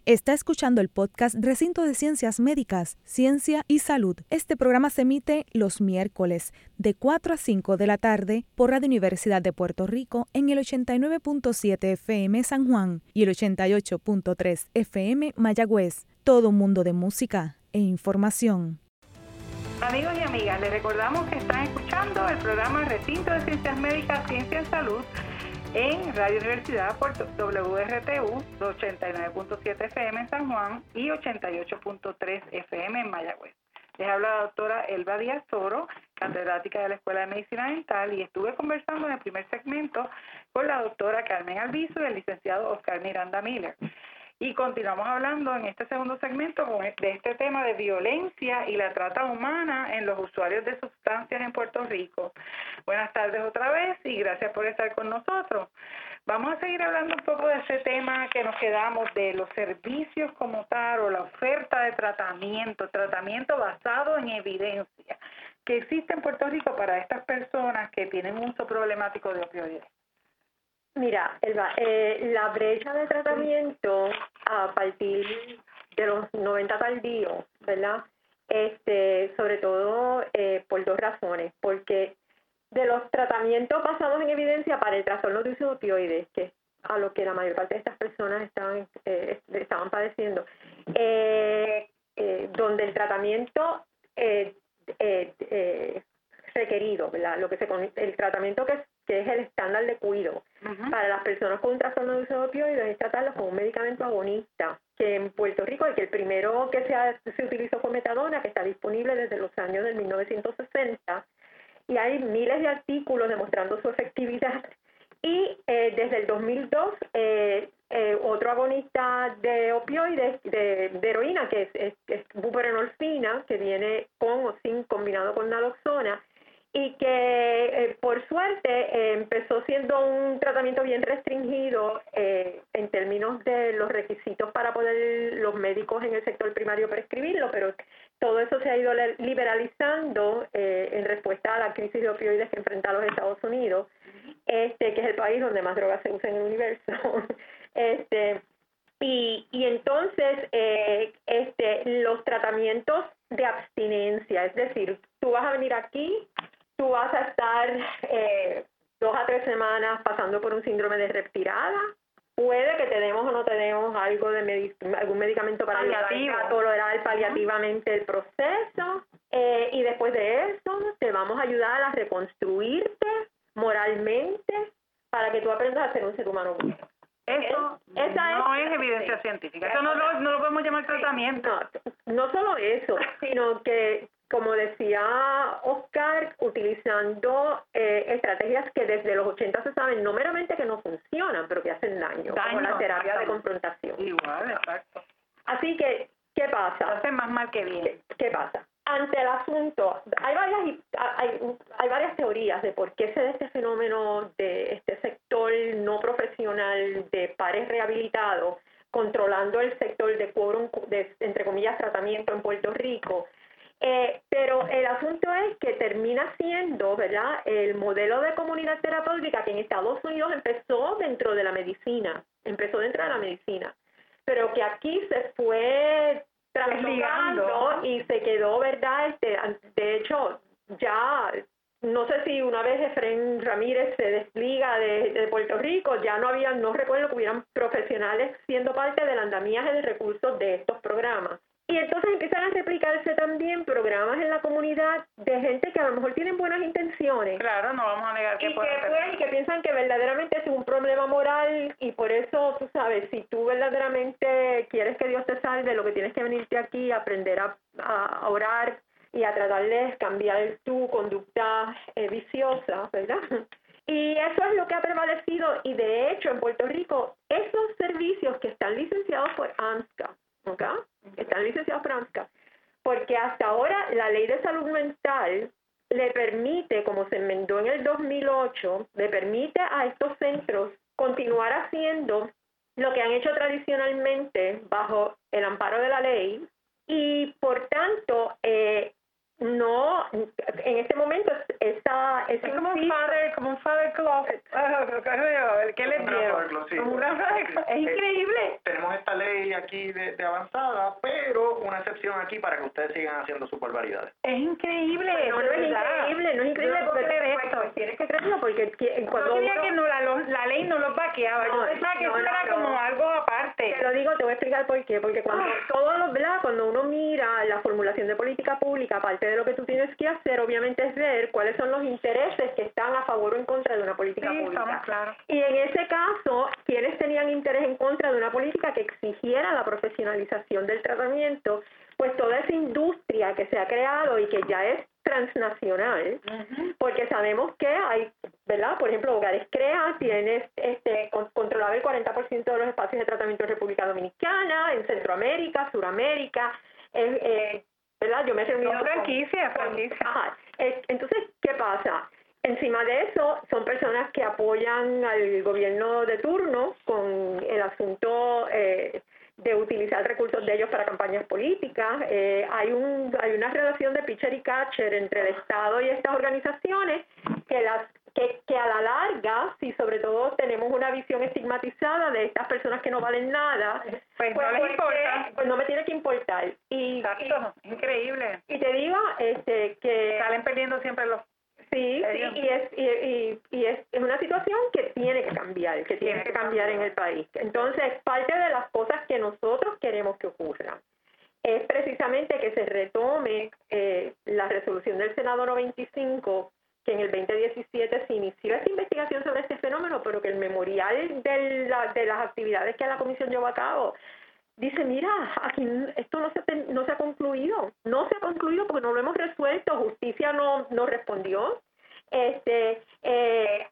Está escuchando el podcast Recinto de Ciencias Médicas, Ciencia y Salud. Este programa se emite los miércoles de 4 a 5 de la tarde por Radio Universidad de Puerto Rico en el 89.7 FM San Juan y el 88.3 FM Mayagüez. Todo mundo de música e información. Amigos y amigas, les recordamos que están escuchando el programa Recinto de Ciencias Médicas, Ciencia en Salud en Radio Universidad Puerto WRTU 89.7 FM en San Juan y 88.3 FM en Mayagüez. Les habla la doctora Elba Díaz Toro, catedrática de la Escuela de Medicina Dental, y estuve conversando en el primer segmento con la doctora Carmen Alviso y el licenciado Oscar Miranda Miller. Y continuamos hablando en este segundo segmento de este tema de violencia y la trata humana en los usuarios de sustancias en Puerto Rico. Buenas tardes otra vez y gracias por estar con nosotros. Vamos a seguir hablando un poco de ese tema que nos quedamos de los servicios como tal o la oferta de tratamiento, tratamiento basado en evidencia que existe en Puerto Rico para estas personas que tienen uso problemático de opioides. Mira, Elba, eh, la brecha de tratamiento a partir de los 90 tardíos, ¿verdad? Este, sobre todo eh, por dos razones. Porque de los tratamientos basados en evidencia para el trastorno de uso de opioides, que a lo que la mayor parte de estas personas estaban, eh, estaban padeciendo, eh, eh, donde el tratamiento eh, requerido, ¿verdad? Lo que se, el tratamiento que que es el estándar de cuidado para las personas con trastorno de uso de opioides es tratarlos con un medicamento agonista, que en Puerto Rico, el que el primero que se, se utilizó fue metadona, que está disponible desde los años del 1960, y hay miles de artículos demostrando su efectividad. Y eh, desde el 2002, eh, eh, otro agonista de opioides, de, heroína, que es, es, buprenorfina, que viene con o sin combinado con naloxona, y que eh, por suerte eh, empezó siendo un tratamiento bien restringido eh, en términos de los requisitos para poder los médicos en el sector primario prescribirlo, pero todo eso se ha ido liberalizando en respuesta a la crisis de opioides que enfrenta los Estados Unidos, este que es el país donde más drogas se usan en el universo. este y, y entonces este los tratamientos de abstinencia, es decir, tú vas a venir aquí tú vas a estar eh, dos a tres semanas pasando por un síndrome de respirada. Puede que tenemos o no tenemos algo de algún medicamento para tolerar paliativamente el proceso. Eh, y después de eso, te vamos a ayudar a reconstruirte moralmente para que tú aprendas a ser un ser humano bueno. Eso no es, evidencia científica. Eso no lo, no lo podemos llamar tratamiento. No, no solo eso, sino que como decía Oscar, eh, estrategias que desde los 80 se saben no meramente que no funcionan, pero que hacen daño, como la terapia de confrontación. Igual, exacto. Así que, ¿qué pasa? Hace más mal que bien. ¿Qué, pasa? Ante el asunto, hay varias, hay, hay varias teorías de por qué se da este fenómeno de este sector no profesional de pares rehabilitados controlando el sector de quórum, de, entre comillas, tratamiento en Puerto Rico eh, pero el asunto es que termina siendo, ¿verdad?, el modelo de comunidad terapéutica que en Estados Unidos empezó dentro de la medicina, empezó dentro de la medicina, pero que aquí se fue trasligando y se quedó, ¿verdad? Este, de hecho, ya no sé si una vez Efren Ramírez se desliga de, de, Puerto Rico, ya no había, no recuerdo que hubieran profesionales siendo parte del andamiaje de recursos de estos programas. Y entonces empiezan a replicarse también programas en la comunidad de gente que a lo mejor tienen buenas intenciones. Claro, no vamos a negar que y que, pues, y que piensan que verdaderamente es un problema moral y por eso, tú sabes, si tú verdaderamente quieres que Dios te salve, lo que tienes que venirte aquí aprender a, a orar y a tratar de cambiar tu conducta eh, viciosa, ¿verdad? Y eso es lo que ha prevalecido y de hecho en Puerto Rico esos servicios que están licenciados por AMSCA, ¿ok? están licenciados por AMSCA, porque hasta ahora la ley de salud mental le permite, como se enmendó en el 2008, le permite a estos centros continuar haciendo lo que han hecho tradicionalmente bajo el amparo de la ley y por tanto eh, no, en este momento esa, es como un father, como un father closet, ¿qué le dieron? Es increíble. Esta ley aquí de, avanzada, pero una excepción aquí para que ustedes sigan haciendo sus barbaridades. Es increíble. No, no es increíble, no es increíble porque Pues tienes que creerlo porque cuando yo diría que no, la, la, ley no los vaqueaba. yo pensaba que eso era como algo aparte. Te lo digo, te voy a explicar por qué. Porque cuando ah. todos los, ¿verdad? Cuando uno mira la formulación de política pública, aparte de lo que tú tienes que hacer, obviamente es ver cuáles son los intereses que están a favor o en contra de una política sí, pública. Claro. Y en ese caso, quienes tenían interés en contra de una política que exigiera la profesionalización del tratamiento, pues toda esa industria que se ha creado y que ya es transnacional, porque sabemos que hay, ¿verdad? Por ejemplo, Hogares Crea tiene este, controlado el 40% de los espacios de tratamiento en República Dominicana, en Centroamérica, Suramérica, eh, ¿verdad? Yo me he reunido... franquicia, franquicia. Entonces, ¿qué pasa? Encima de eso, son personas que apoyan al gobierno de turno con el asunto... Eh, de utilizar recursos de ellos para campañas políticas. Eh, hay, un, hay una relación de pitcher y catcher entre el Estado y estas organizaciones que, las, que, que a la larga, si sobre todo tenemos una visión estigmatizada de estas personas que no valen nada, pues, no les importa. Pues no me tiene que importar. Y, Exacto, increíble. Y te digo este, que... Salen perdiendo siempre los Sí, sí, y es, y, y, es, es, una situación que tiene que cambiar, que tiene que cambiar en el país. Entonces, parte de las cosas que nosotros queremos que ocurran es precisamente que se retome eh, la resolución del Senado 95, que en el 2017 se inició esta investigación sobre este fenómeno, pero que el memorial de, la, de las actividades que la comisión llevó a cabo dice, mira, aquí esto no se, no se ha concluido, no se ha concluido porque no lo hemos resuelto, justicia no, no respondió. Este, eh,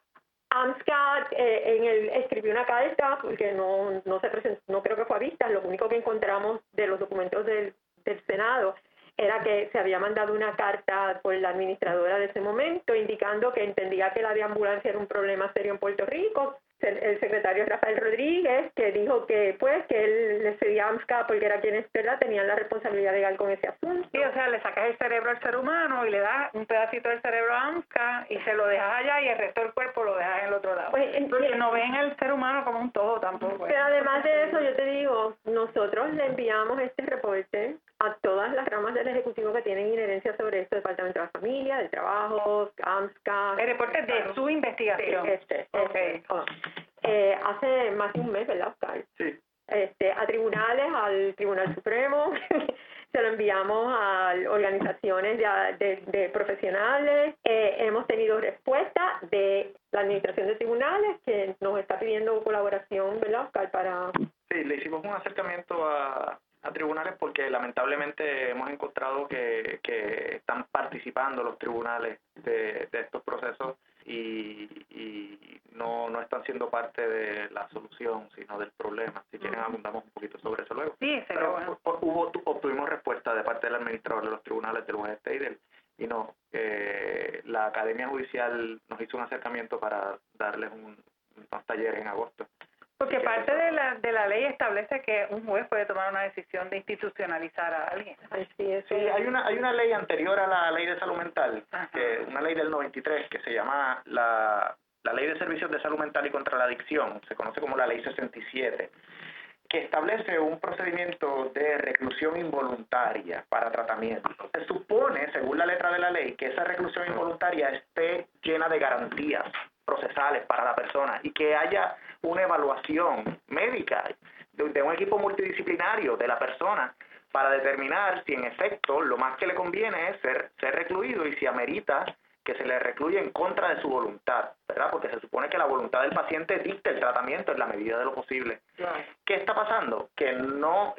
eh, en el, escribió una carta porque no, no se presentó, no creo que fue a vista, lo único que encontramos de los documentos del, del Senado era que se había mandado una carta por la administradora de ese momento indicando que entendía que la de ambulancia era un problema serio en Puerto Rico, el secretario Rafael Rodríguez, que dijo que pues que él le cedía a AMSCA porque era quien espera, tenían la responsabilidad legal con ese asunto. Sí, o sea, le sacas el cerebro al ser humano y le das un pedacito del cerebro a AMSCA y se lo dejas allá y el resto del cuerpo lo dejas en el otro lado. Pues, porque no ven el ser humano como un todo tampoco. Pero además de eso, yo te digo, nosotros le enviamos este reporte a todas las ramas del Ejecutivo que tienen inherencia sobre esto, Departamento de la Familia, del Trabajo, AMSCA. El reporte de su investigación. Este, este. Oh. Eh, hace más de un mes, ¿verdad, Oscar? Sí. Este, a tribunales, al Tribunal Supremo, se lo enviamos a organizaciones de, de, profesionales. Eh, hemos tenido respuesta de la Administración de Tribunales que nos está pidiendo colaboración, ¿verdad, Oscar? Para... Sí, le hicimos un acercamiento a, a tribunales porque lamentablemente hemos encontrado que, que están participando los tribunales de, de estos procesos y, y no, no están siendo parte de la solución, sino del problema. Si quieren, abundamos un poquito sobre eso luego. Sí, Pero hubo, obtuvimos respuesta de parte del administrador de los tribunales del West State y no, eh, la Academia Judicial nos hizo un acercamiento para darles un, unos talleres en agosto porque parte de la, de la ley establece que un juez puede tomar una decisión de institucionalizar a alguien. Sí, sí hay una hay una ley anterior a la ley de salud mental, que una ley del 93 que se llama la, la Ley de Servicios de Salud Mental y contra la Adicción, se conoce como la Ley 67 que establece un procedimiento de reclusión involuntaria para tratamiento. Se supone, según la letra de la ley, que esa reclusión involuntaria esté llena de garantías procesales para la persona y que haya una evaluación médica de, un equipo multidisciplinario de la persona para determinar si en efecto lo más que le conviene es ser, ser recluido y si amerita que se le recluya en contra de su voluntad, ¿verdad? Porque se supone que la voluntad del paciente dicta el tratamiento en la medida de lo posible. ¿Qué está pasando? Que no,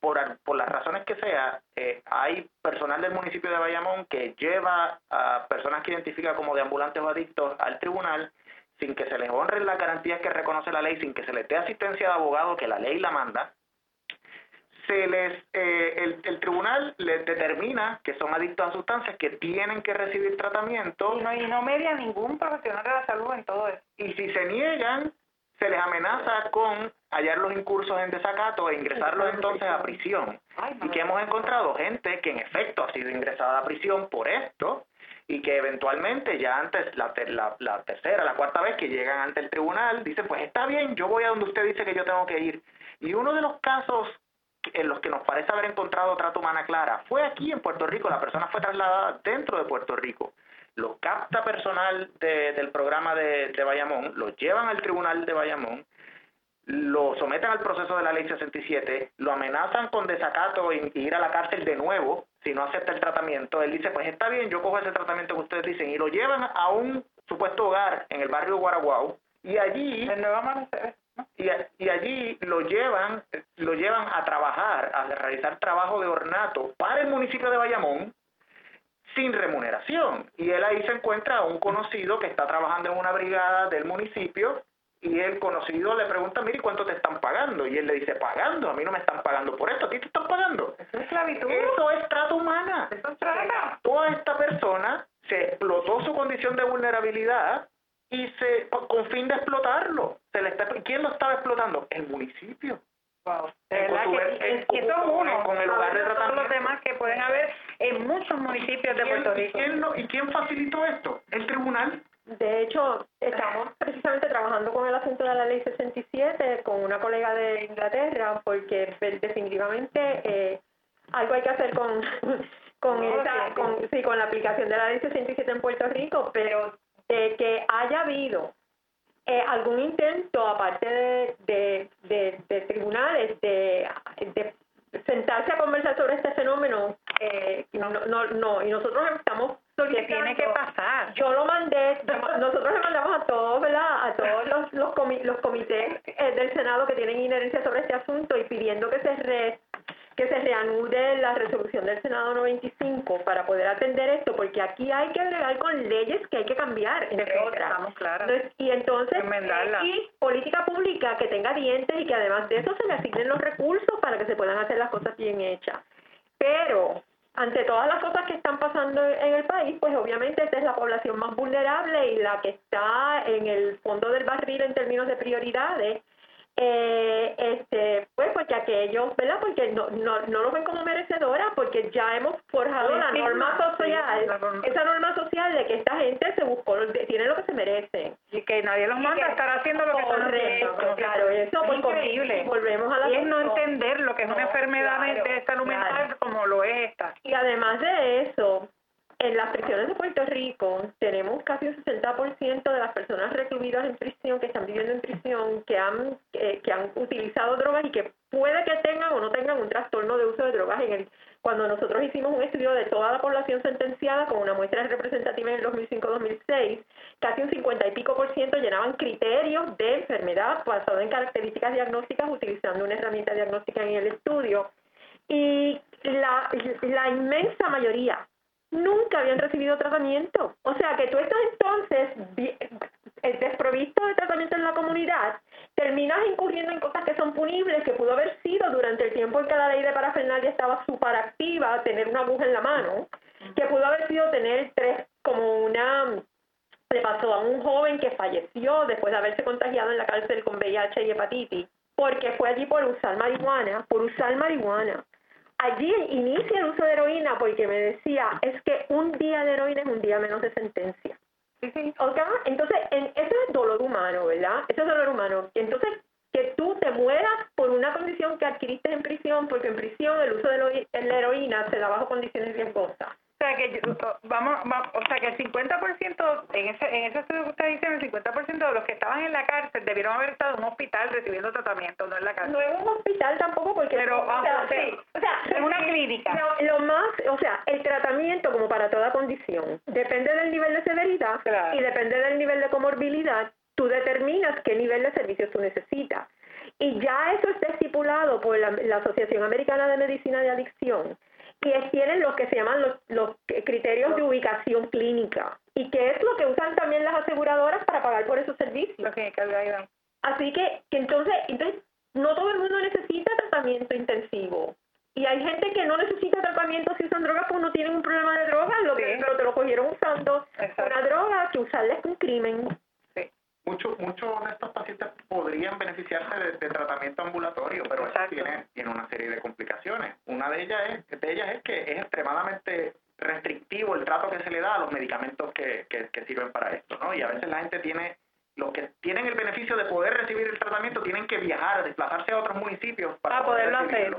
por, por las razones que sea, eh, hay personal del municipio de Bayamón que lleva a personas que identifica como deambulantes o adictos al tribunal sin que se les honren las garantías que reconoce la ley, sin que se les dé asistencia de abogado que la ley la manda, se les eh, el, el, tribunal les determina que son adictos a sustancias que tienen que recibir tratamiento. Y no, y no media ningún profesional de la salud en todo eso. Y si se niegan se les amenaza con hallarlos incursos en desacato e ingresarlos entonces a prisión. Y que hemos encontrado gente que en efecto ha sido ingresada a prisión por esto y que eventualmente ya antes, la, la, la, tercera, la cuarta vez que llegan ante el tribunal, dicen, pues está bien, yo voy a donde usted dice que yo tengo que ir. Y uno de los casos en los que nos parece haber encontrado trato humana clara fue aquí en Puerto Rico, la persona fue trasladada dentro de Puerto Rico. lo capta personal del programa de, de Bayamón, lo llevan al tribunal de Bayamón, lo someten al proceso de la ley 67, lo amenazan con desacato y, ir a la cárcel de nuevo si no acepta el tratamiento. Él dice, pues está bien, yo cojo ese tratamiento que ustedes dicen y lo llevan a un supuesto hogar en el barrio Guaraguao y allí... Y, y allí lo llevan, lo llevan a trabajar, a realizar trabajo de ornato para el municipio de Bayamón sin remuneración. Y él ahí se encuentra a un conocido que está trabajando en una brigada del municipio y el conocido le pregunta, mire, ¿cuánto te están pagando? Y él le dice, pagando, a mí no me están pagando por esto, ¿a ti te están pagando? Eso es esclavitud. Eso es trata humana. Eso es trata. Toda esta persona se explotó su condición de vulnerabilidad y se con fin de explotarlo. Se le está, ¿Quién lo estaba explotando? El municipio. Wow. que, uno, con el lugar de tratamiento. los demás que pueden haber en muchos municipios de Puerto Rico. ¿y quién, ¿Y quién facilitó esto? El tribunal. De hecho, estamos precisamente trabajando con el asunto de la ley 67 con una colega de Inglaterra porque definitivamente eh, algo hay que hacer con con esa con, sí, con la aplicación de la ley 67 en Puerto Rico, pero de que haya habido eh, algún intento aparte de, de, de, tribunales de, de sentarse a conversar sobre este fenómeno eh, no, no, no, y nosotros estamos que tiene que pasar. Yo lo mandé, nosotros le mandamos a todos, ¿verdad? A todos los, los, los comités eh, del Senado que tienen inherencia sobre este asunto y pidiendo que se re, que se reanude la resolución del Senado 95 para poder atender esto, porque aquí hay que agregar con leyes que hay que cambiar, entre otras. Estamos claras. y entonces, y política pública que tenga dientes y que además de eso se le asignen los recursos para que se puedan hacer las cosas bien hechas. Pero ante todas las cosas que están pasando en el país, pues obviamente esta es la población más vulnerable y la que está en el fondo del barril en términos de prioridades eh, este pues porque aquellos verdad porque no, no no lo ven como merecedora porque ya hemos forjado la norma social esa norma social de que esta gente se buscó tiene lo que se merece. Y que nadie los manda a estar haciendo lo que están haciendo. claro eso es increíble. volvemos a la y es no entender lo que es una enfermedad de salud mental como lo es esta. Y además de eso en las prisiones de Puerto Rico tenemos casi un 60% de las personas recluidas en prisión que están viviendo en prisión que han eh, que han utilizado drogas y que puede que tengan o no tengan un trastorno de uso de drogas en el cuando nosotros hicimos un estudio de toda la población sentenciada con una muestra representativa en el 2005-2006, casi un 50 y pico por ciento llenaban criterios de enfermedad basado en características diagnósticas utilizando una herramienta diagnóstica en el estudio. Y la, la inmensa mayoría nunca habían recibido tratamiento. O sea que tú estás entonces eh, desprovisto de tratamiento en la comunidad, terminas incurriendo en cosas que son punibles, que pudo haber sido durante el tiempo en que la ley de parafernalia estaba súper activa, tener una aguja en la mano, que pudo haber sido tener tres, como una, le pasó a un joven que falleció después de haberse contagiado en la cárcel con VIH y hepatitis, porque fue allí por usar marihuana, por usar marihuana allí inicia el uso de heroína porque me decía, es que un día de heroína es un día menos de sentencia. Entonces, en, eso es dolor humano, ¿verdad? Eso es dolor humano. Entonces, que tú te mueras por una condición que adquiriste en prisión, porque en prisión el uso de la heroína se da bajo condiciones riesgosas sea que vamos, o sea que el 50% en ese en ese estudio que usted dice, el 50% de los que estaban en la cárcel debieron haber estado en un hospital recibiendo tratamiento, no en la cárcel. No en un hospital tampoco porque pero o sea, sí, o sea, en una clínica. Lo, más, o sea, el tratamiento como para toda condición depende del nivel de severidad y depende del nivel de comorbilidad, tú determinas qué nivel de servicios tú necesitas. Y ya eso está estipulado por la, la Asociación Americana de Medicina de Adicción y tienen lo que se llaman los, los criterios de ubicación clínica y que es lo que usan también las aseguradoras para pagar por esos servicios. Okay, Así que, que entonces, entonces no todo el mundo necesita tratamiento intensivo. Y hay gente que no necesita tratamiento si usan drogas porque no tienen un problema de drogas, lo que, pero te lo cogieron usando una droga que usarla es un crimen. Muchos muchos de estos pacientes podrían beneficiarse de, tratamiento ambulatorio, pero eso tiene, tiene una serie de complicaciones. Una de ellas, es, de ellas es que es extremadamente restrictivo el trato que se le da a los medicamentos que, que, sirven para esto, ¿no? Y a veces la gente tiene los que tienen el beneficio de poder recibir el tratamiento tienen que viajar, desplazarse a otros municipios para, poderlo hacer.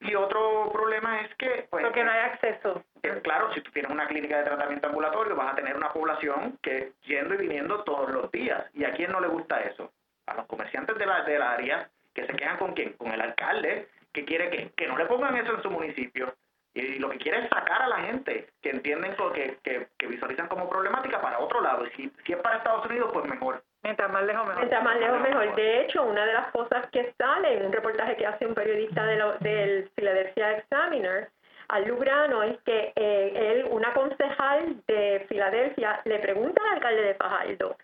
Y otro problema es que... Pues, Porque no hay acceso. Eh, claro, si tú tienes una clínica de tratamiento ambulatorio vas a tener una población que yendo y viniendo todos los días. ¿Y a quién no le gusta eso? A los comerciantes de la, del área que se quejan con quién? Con el alcalde, que quiere que, que no le pongan eso en su municipio y lo que quiere es sacar a la gente que entienden que, que, que visualizan como problemática para otro lado. Y si, si es para Estados Unidos, pues mejor. Mientras más lejos mejor. Mientras más lejos mejor. De hecho, una de las cosas que sale en un reportaje que hace un periodista de del Philadelphia Examiner, al Lugrano, es que eh, él, una concejal de Filadelfia, le pregunta al alcalde de Fajardo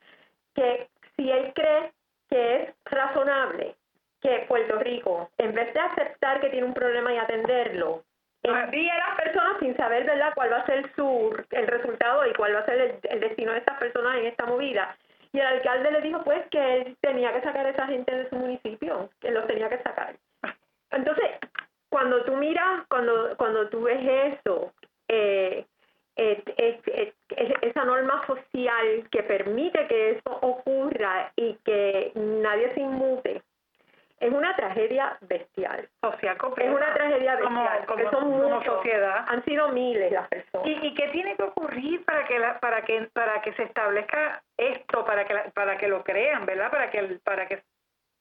que si él cree que es razonable que Puerto Rico, en vez de aceptar que tiene un problema y atenderlo, envíe a las personas sin saber verdad cuál va a ser su el resultado y cuál va a ser el, destino de estas personas en esta movida. Y el alcalde le dijo pues que él tenía que sacar a esa gente de su municipio, que los tenía que sacar. Entonces, cuando tú miras, cuando, cuando tú ves eso, eh, esa norma social que permite que eso ocurra y que nadie se inmute, es una tragedia bestial. Social Es una tragedia bestial, como, son muchos, sociedad. Han sido miles las personas. ¿Y, ¿Y, qué tiene que ocurrir para que la, para que para que se establezca esto, para que para que lo crean, verdad? Para que para que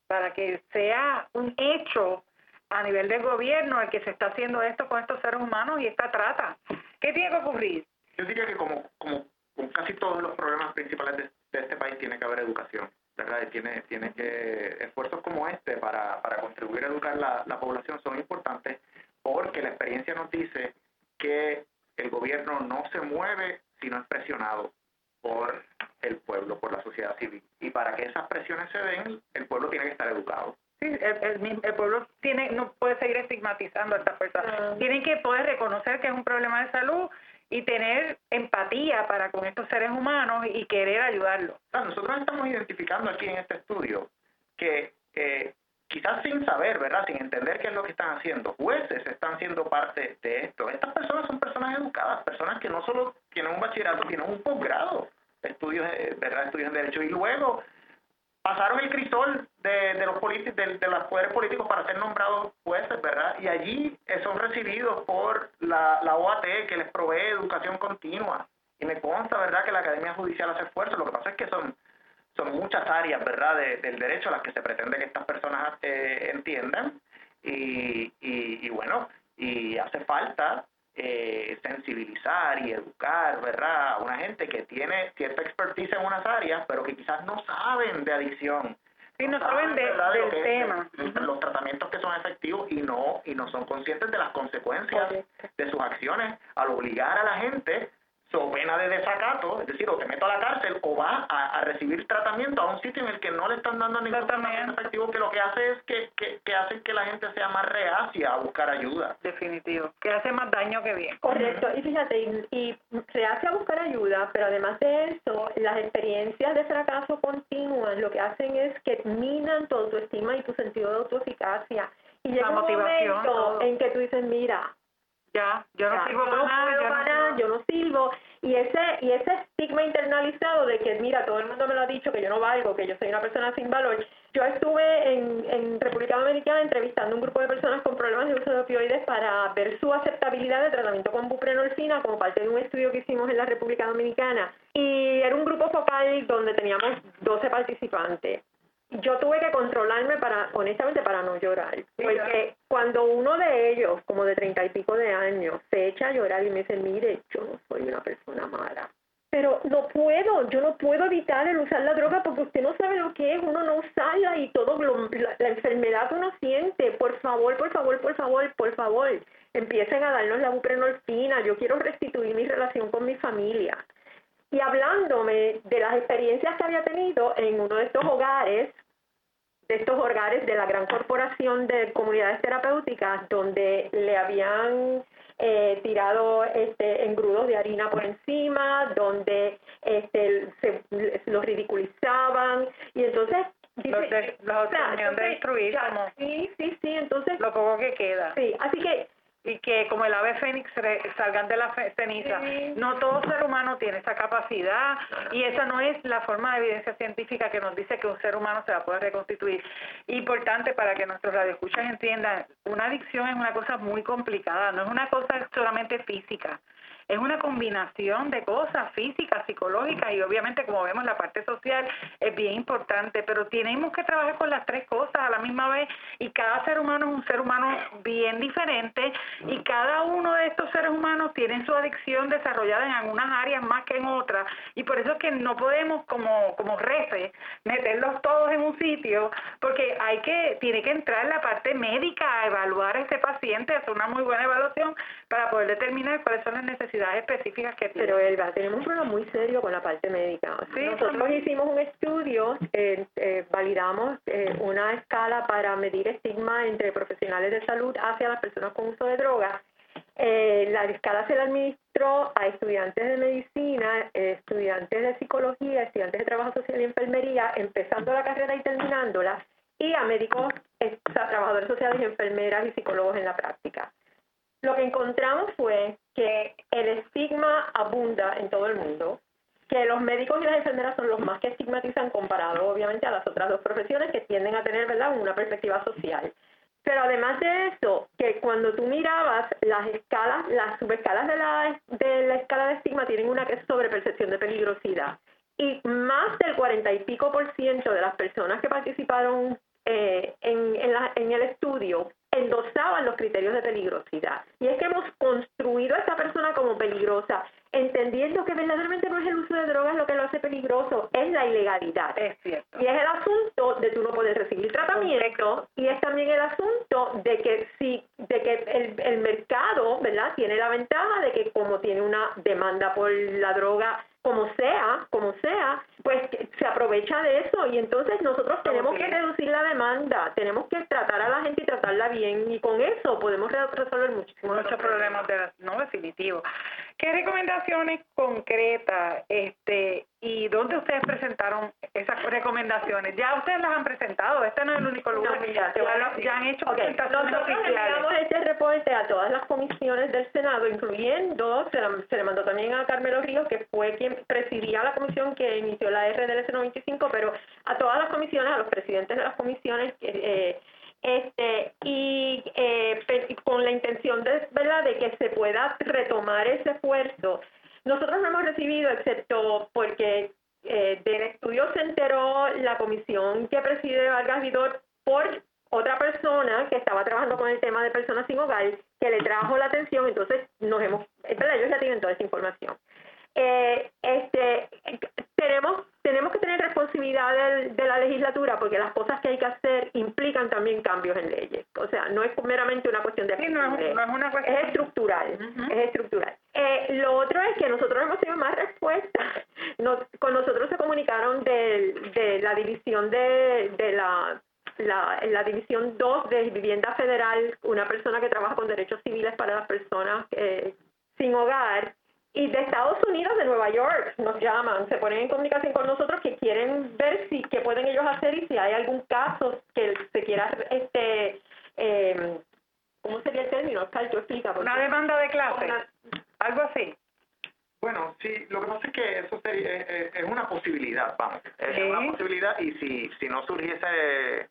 para que sea un hecho a nivel del gobierno el que se está haciendo esto con estos seres humanos y esta trata. ¿Qué tiene que ocurrir? Yo diría que como como con casi todos los problemas principales de este país tiene que haber educación ¿verdad? tiene, tiene que, esfuerzos como este para, para contribuir a educar la, la población son importantes porque la experiencia nos dice que el gobierno no se mueve si no es presionado por el pueblo, por la sociedad civil. Y para que esas presiones se den, el pueblo tiene que estar educado. Sí, el, el, pueblo tiene no puede seguir estigmatizando a estas personas. Ah. Tienen que poder reconocer que es un problema de salud y tener empatía para con estos seres humanos y querer ayudarlos. nosotros estamos identificando aquí en este estudio que eh, quizás sin saber, ¿verdad? Sin entender qué es lo que están haciendo, jueces están siendo parte de esto. Estas personas son personas educadas, personas que no solo tienen un bachillerato, tienen un posgrado, estudios, ¿verdad? Estudios en derecho y luego pasaron el crisol de, de los políticos, de, los poderes políticos para ser nombrados jueces, ¿verdad? Y allí eh, son recibidos por la, la OAT que les provee educación continua. Y me consta, ¿verdad?, que la Academia Judicial hace esfuerzo. Lo que pasa es que son, son muchas áreas, ¿verdad?, del derecho a las que se pretende que estas personas eh, entiendan. Y, y, y bueno, y hace falta eh, sensibilizar y educar, ¿verdad? A una gente que tiene cierta expertise en unas áreas, pero que quizás no saben de adicción. Sí, no, saben, de, del tema. los tratamientos que son efectivos y no y no son conscientes de las consecuencias de sus acciones al obligar a la gente so pena de desacato, es decir, o te meto a la cárcel o va a, recibir tratamiento a un sitio en el que no le están dando ningún tratamiento efectivo, que lo que hace es que, que, que hace que la gente sea más reacia a buscar ayuda. Definitivo, que hace más daño que bien. Correcto, y fíjate, y, y reacia a buscar ayuda, pero además de eso, las experiencias de fracaso continúan, lo que hacen es que minan tu autoestima y tu sentido de autoeficacia. Y llega un momento en que tú dices, mira, ya, yo no sirvo para nada, yo, no sirvo. Y ese, y ese estigma internalizado de que, mira, todo el mundo me lo ha dicho, que yo no valgo, que yo soy una persona sin valor. Yo estuve en, en República Dominicana entrevistando a un grupo de personas con problemas de uso de opioides para ver su aceptabilidad de tratamiento con buprenorfina como parte de un estudio que hicimos en la República Dominicana. Y era un grupo focal donde teníamos 12 participantes yo tuve que controlarme para, honestamente, para no llorar. Porque cuando uno de ellos, como de treinta y pico de años, se echa a llorar y me dice, mire, yo no soy una persona mala. Pero no puedo, yo no puedo evitar el usar la droga porque usted no sabe lo que es, uno no usarla y todo, la, la enfermedad que uno siente. Por favor, por favor, por favor, por favor, empiecen a darnos la buprenorfina. Yo quiero restituir mi relación con mi familia y hablándome de las experiencias que había tenido en uno de estos hogares de estos hogares de la gran corporación de comunidades terapéuticas donde le habían eh, tirado este, engrudos de harina por encima, donde este, se, los ridiculizaban y entonces los, de, los de destruir sí sí sí entonces lo poco que queda. Sí así que y que como el ave fénix salgan de la ceniza. No todo ser humano tiene esa capacidad y esa no es la forma de evidencia científica que nos dice que un ser humano se va a poder reconstituir. Importante para que nuestros radioescuchas entiendan, una adicción es una cosa muy complicada, no es una cosa solamente física es una combinación de cosas físicas, psicológicas y obviamente como vemos la parte social es bien importante, pero tenemos que trabajar con las tres cosas a la misma vez y cada ser humano es un ser humano bien diferente y cada uno de estos seres humanos tiene su adicción desarrollada en algunas áreas más que en otras y por eso es que no podemos como como refe meterlos todos en un sitio porque hay que tiene que entrar la parte médica a evaluar a este paciente, hacer una muy buena evaluación para poder determinar cuáles son las necesidades específicas que tiene. Pero Elba, tenemos un problema muy serio con la parte médica. Nosotros hicimos un estudio, eh, eh, validamos eh, una escala para medir estigma entre profesionales de salud hacia las personas con uso de drogas. la escala se la administró a estudiantes de medicina, estudiantes de psicología, estudiantes de trabajo social y enfermería, empezando la carrera y terminándola, y a médicos, trabajadores sociales, enfermeras y psicólogos en la práctica. Lo que encontramos fue que el estigma abunda en todo el mundo, que los médicos y las enfermeras son los más que estigmatizan comparado obviamente a las otras dos profesiones que tienden a tener ¿verdad? una perspectiva social. Pero además de eso, que cuando tú mirabas las escalas, las subescalas de la, de la escala de estigma tienen una que es sobre percepción de peligrosidad. Y más del cuarenta y pico por ciento de las personas que participaron eh, en, la, en el estudio endosaban los criterios de peligrosidad. Y es que hemos construido a esta persona como peligrosa, entendiendo que verdaderamente no es el uso de drogas lo que lo hace peligroso, es la ilegalidad. Es cierto. Y es el asunto de tú no poder recibir tratamiento y es también el asunto de que si de que el, el mercado, ¿verdad? Tiene la ventaja de que como tiene una demanda por la droga como sea, como sea, pues se aprovecha de eso y entonces nosotros tenemos que reducir la demanda, tenemos que tratar a la gente y tratarla bien y con eso podemos resolver muchísimos muchos problemas de no definitivo. ¿Qué recomendaciones concretas este y dónde ustedes presentaron esas recomendaciones? Ya ustedes las han presentado, este no es el único lugar. No, ya, ya, han hecho okay. presentaciones Nosotros enviamos este reporte a todas las comisiones del Senado, incluyendo, se, se, le mandó también a Carmelo Ríos, que fue quien presidía la comisión que inició la RDLS 95, pero a todas las comisiones, a los presidentes de las comisiones, eh, este y eh, con la intención de verdad de que se pueda retomar ese esfuerzo. Nosotros no hemos recibido excepto porque eh, del estudio se enteró la comisión que preside Vargas Vidor por otra persona que estaba trabajando con el tema de personas sin hogar que le trajo la atención. Entonces nos hemos verdad ellos ya tienen toda esa información eh, este tenemos tenemos que tener responsabilidad de, la legislatura porque las cosas que hay que hacer implican también cambios en leyes. O sea, no es meramente una cuestión de... Sí, no, es, una cuestión... Es estructural, es estructural. Eh, lo otro es que nosotros hemos tenido más respuestas. con nosotros se comunicaron de, de la división de, de la la, la División 2 de Vivienda Federal, una persona que trabaja con derechos civiles para las personas eh, sin hogar, y de Estados Unidos, de Nueva York, nos llaman, se ponen en comunicación con nosotros que quieren ver si qué pueden ellos hacer y si hay algún caso que se quiera, este, eh, ¿cómo sería el término? Oscar, yo explica. Una demanda de clase, algo así. Bueno, sí, lo que pasa es que eso sería, es, una posibilidad, vamos, es una posibilidad y si, si no surgiese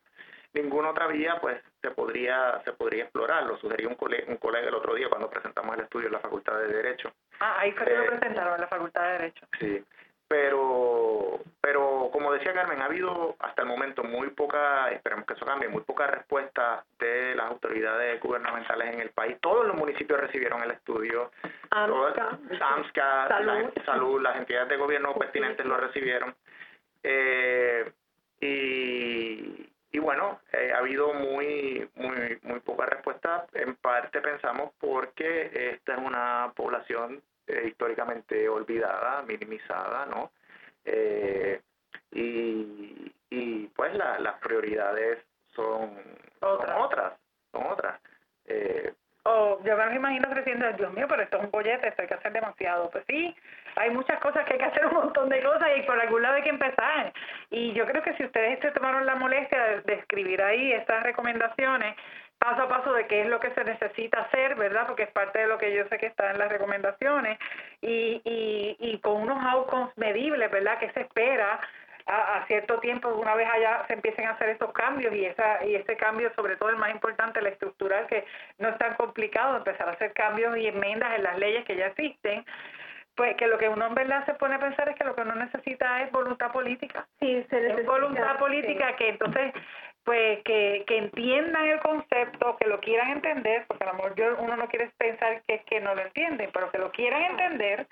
ninguna otra vía, pues se podría se podría explorar. Lo sugería un, colega, un colega el otro día cuando presentamos el estudio en la Facultad de Derecho. Ah, ahí fue que lo eh, presentaron en la Facultad de Derecho. Sí, pero pero como decía Carmen, ha habido hasta el momento muy poca, esperemos que eso cambie, muy poca respuesta de las autoridades gubernamentales en el país. Todos los municipios recibieron el estudio. AMSCA, salud. La, salud, las entidades de gobierno pertinentes lo recibieron. Eh, y, y bueno, eh, ha habido muy, muy, muy poca respuesta. En parte pensamos porque esta es una población eh, históricamente olvidada, minimizada, ¿no? Eh, y, y pues la, las prioridades son, otras. son otras, son otras. Oh, yo me imagino creciendo, Dios mío, pero esto es un bollete, esto hay que hacer demasiado. Pues sí, hay muchas cosas que hay que hacer, un montón de cosas y por algún lado hay que empezar. Y yo creo que si ustedes se tomaron la molestia de, escribir ahí estas recomendaciones, paso a paso de qué es lo que se necesita hacer, ¿verdad? Porque es parte de lo que yo sé que está en las recomendaciones y, y, y con unos outcomes medibles, ¿verdad? Que se espera a, cierto tiempo, una vez allá se empiecen a hacer estos cambios y esa y ese cambio, sobre todo el más importante, la estructural, que no es tan complicado, empezar a hacer cambios y enmiendas en las leyes que ya existen, pues que lo que uno en verdad se pone a pensar es que lo que uno necesita es voluntad política. Sí, se necesita, es voluntad política que entonces pues que, que entiendan el concepto, que lo quieran entender, porque a lo mejor uno no quiere pensar que, que no lo entienden, pero que lo quieran entender,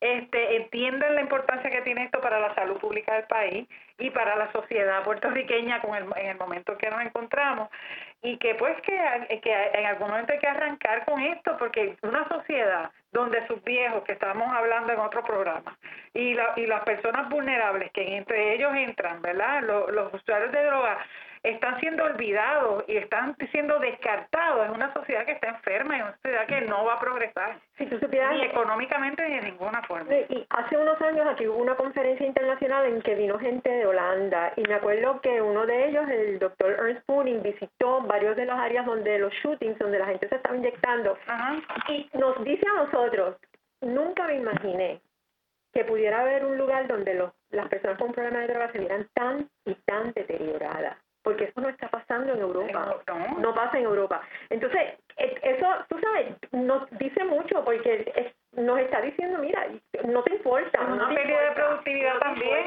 este, entiendan la importancia que tiene esto para la salud pública del país y para la sociedad puertorriqueña con el, en el momento que nos encontramos y que pues que, que en algún momento hay que arrancar con esto porque una sociedad donde sus viejos que estamos hablando en otro programa y, la, y las personas vulnerables que entre ellos entran, ¿verdad? Los, los usuarios de drogas están siendo olvidados y están siendo descartados. Es una sociedad que está enferma, es una sociedad que no va a progresar, si tú supieras, ni económicamente ni de ninguna forma. Y hace unos años aquí hubo una conferencia internacional en que vino gente de Holanda y me acuerdo que uno de ellos, el doctor Ernst Pooning, visitó varios de las áreas donde los shootings, donde la gente se estaba inyectando y nos dice a nosotros, nunca me imaginé que pudiera haber un lugar donde los, las personas con problemas de drogas se vieran tan y tan deterioradas porque eso no está pasando en Europa. No, pasa en Europa. Entonces, e, eso, tú sabes, nos dice mucho porque es, nos está diciendo, mira, no te importa. Una pérdida de productividad también.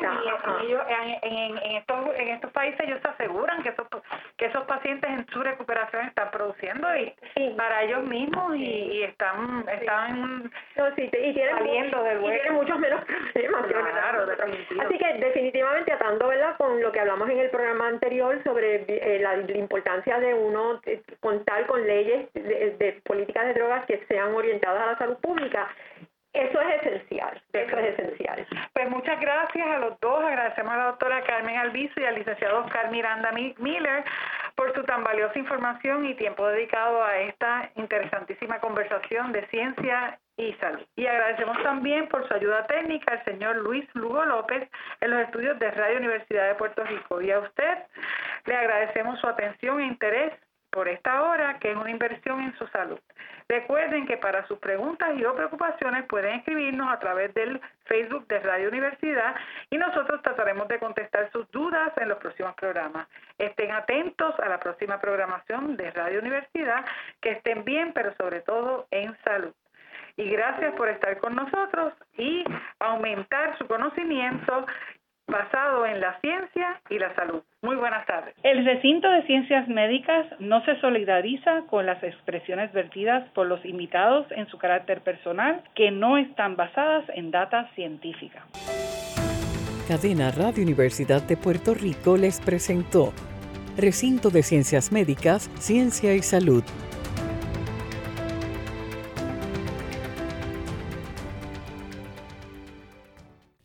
Y ellos, en, en, estos, en estos países ellos se aseguran que esos, que esos pacientes en su recuperación están produciendo y para ellos mismos y, están, están y tienen, saliendo del Y tienen muchos menos problemas. Claro, Así que definitivamente atando ¿verdad? con lo que hablamos en el programa anterior sobre eh, la, importancia de uno eh, contar con leyes de políticas de drogas que sean orientadas a la salud pública eso es esencial, eso es esencial. Pues muchas gracias a los dos, agradecemos a la doctora Carmen Albizu y al licenciado Oscar Miranda Miller por su tan valiosa información y tiempo dedicado a esta interesantísima conversación de ciencia y salud. Y agradecemos también por su ayuda técnica al señor Luis Lugo López en los estudios de Radio Universidad de Puerto Rico. Y a usted le agradecemos su atención e interés por esta hora, que es una inversión en su salud. Recuerden que para sus preguntas y o preocupaciones pueden escribirnos a través del Facebook de Radio Universidad y nosotros trataremos de contestar sus dudas en los próximos programas. Estén atentos a la próxima programación de Radio Universidad, que estén bien, pero sobre todo en salud. Y gracias por estar con nosotros y aumentar su conocimiento basado en la ciencia y la salud. Muy buenas tardes. El recinto de ciencias médicas no se solidariza con las expresiones vertidas por los invitados en su carácter personal que no están basadas en data científica. Cadena Radio Universidad de Puerto Rico les presentó Recinto de Ciencias Médicas, Ciencia y Salud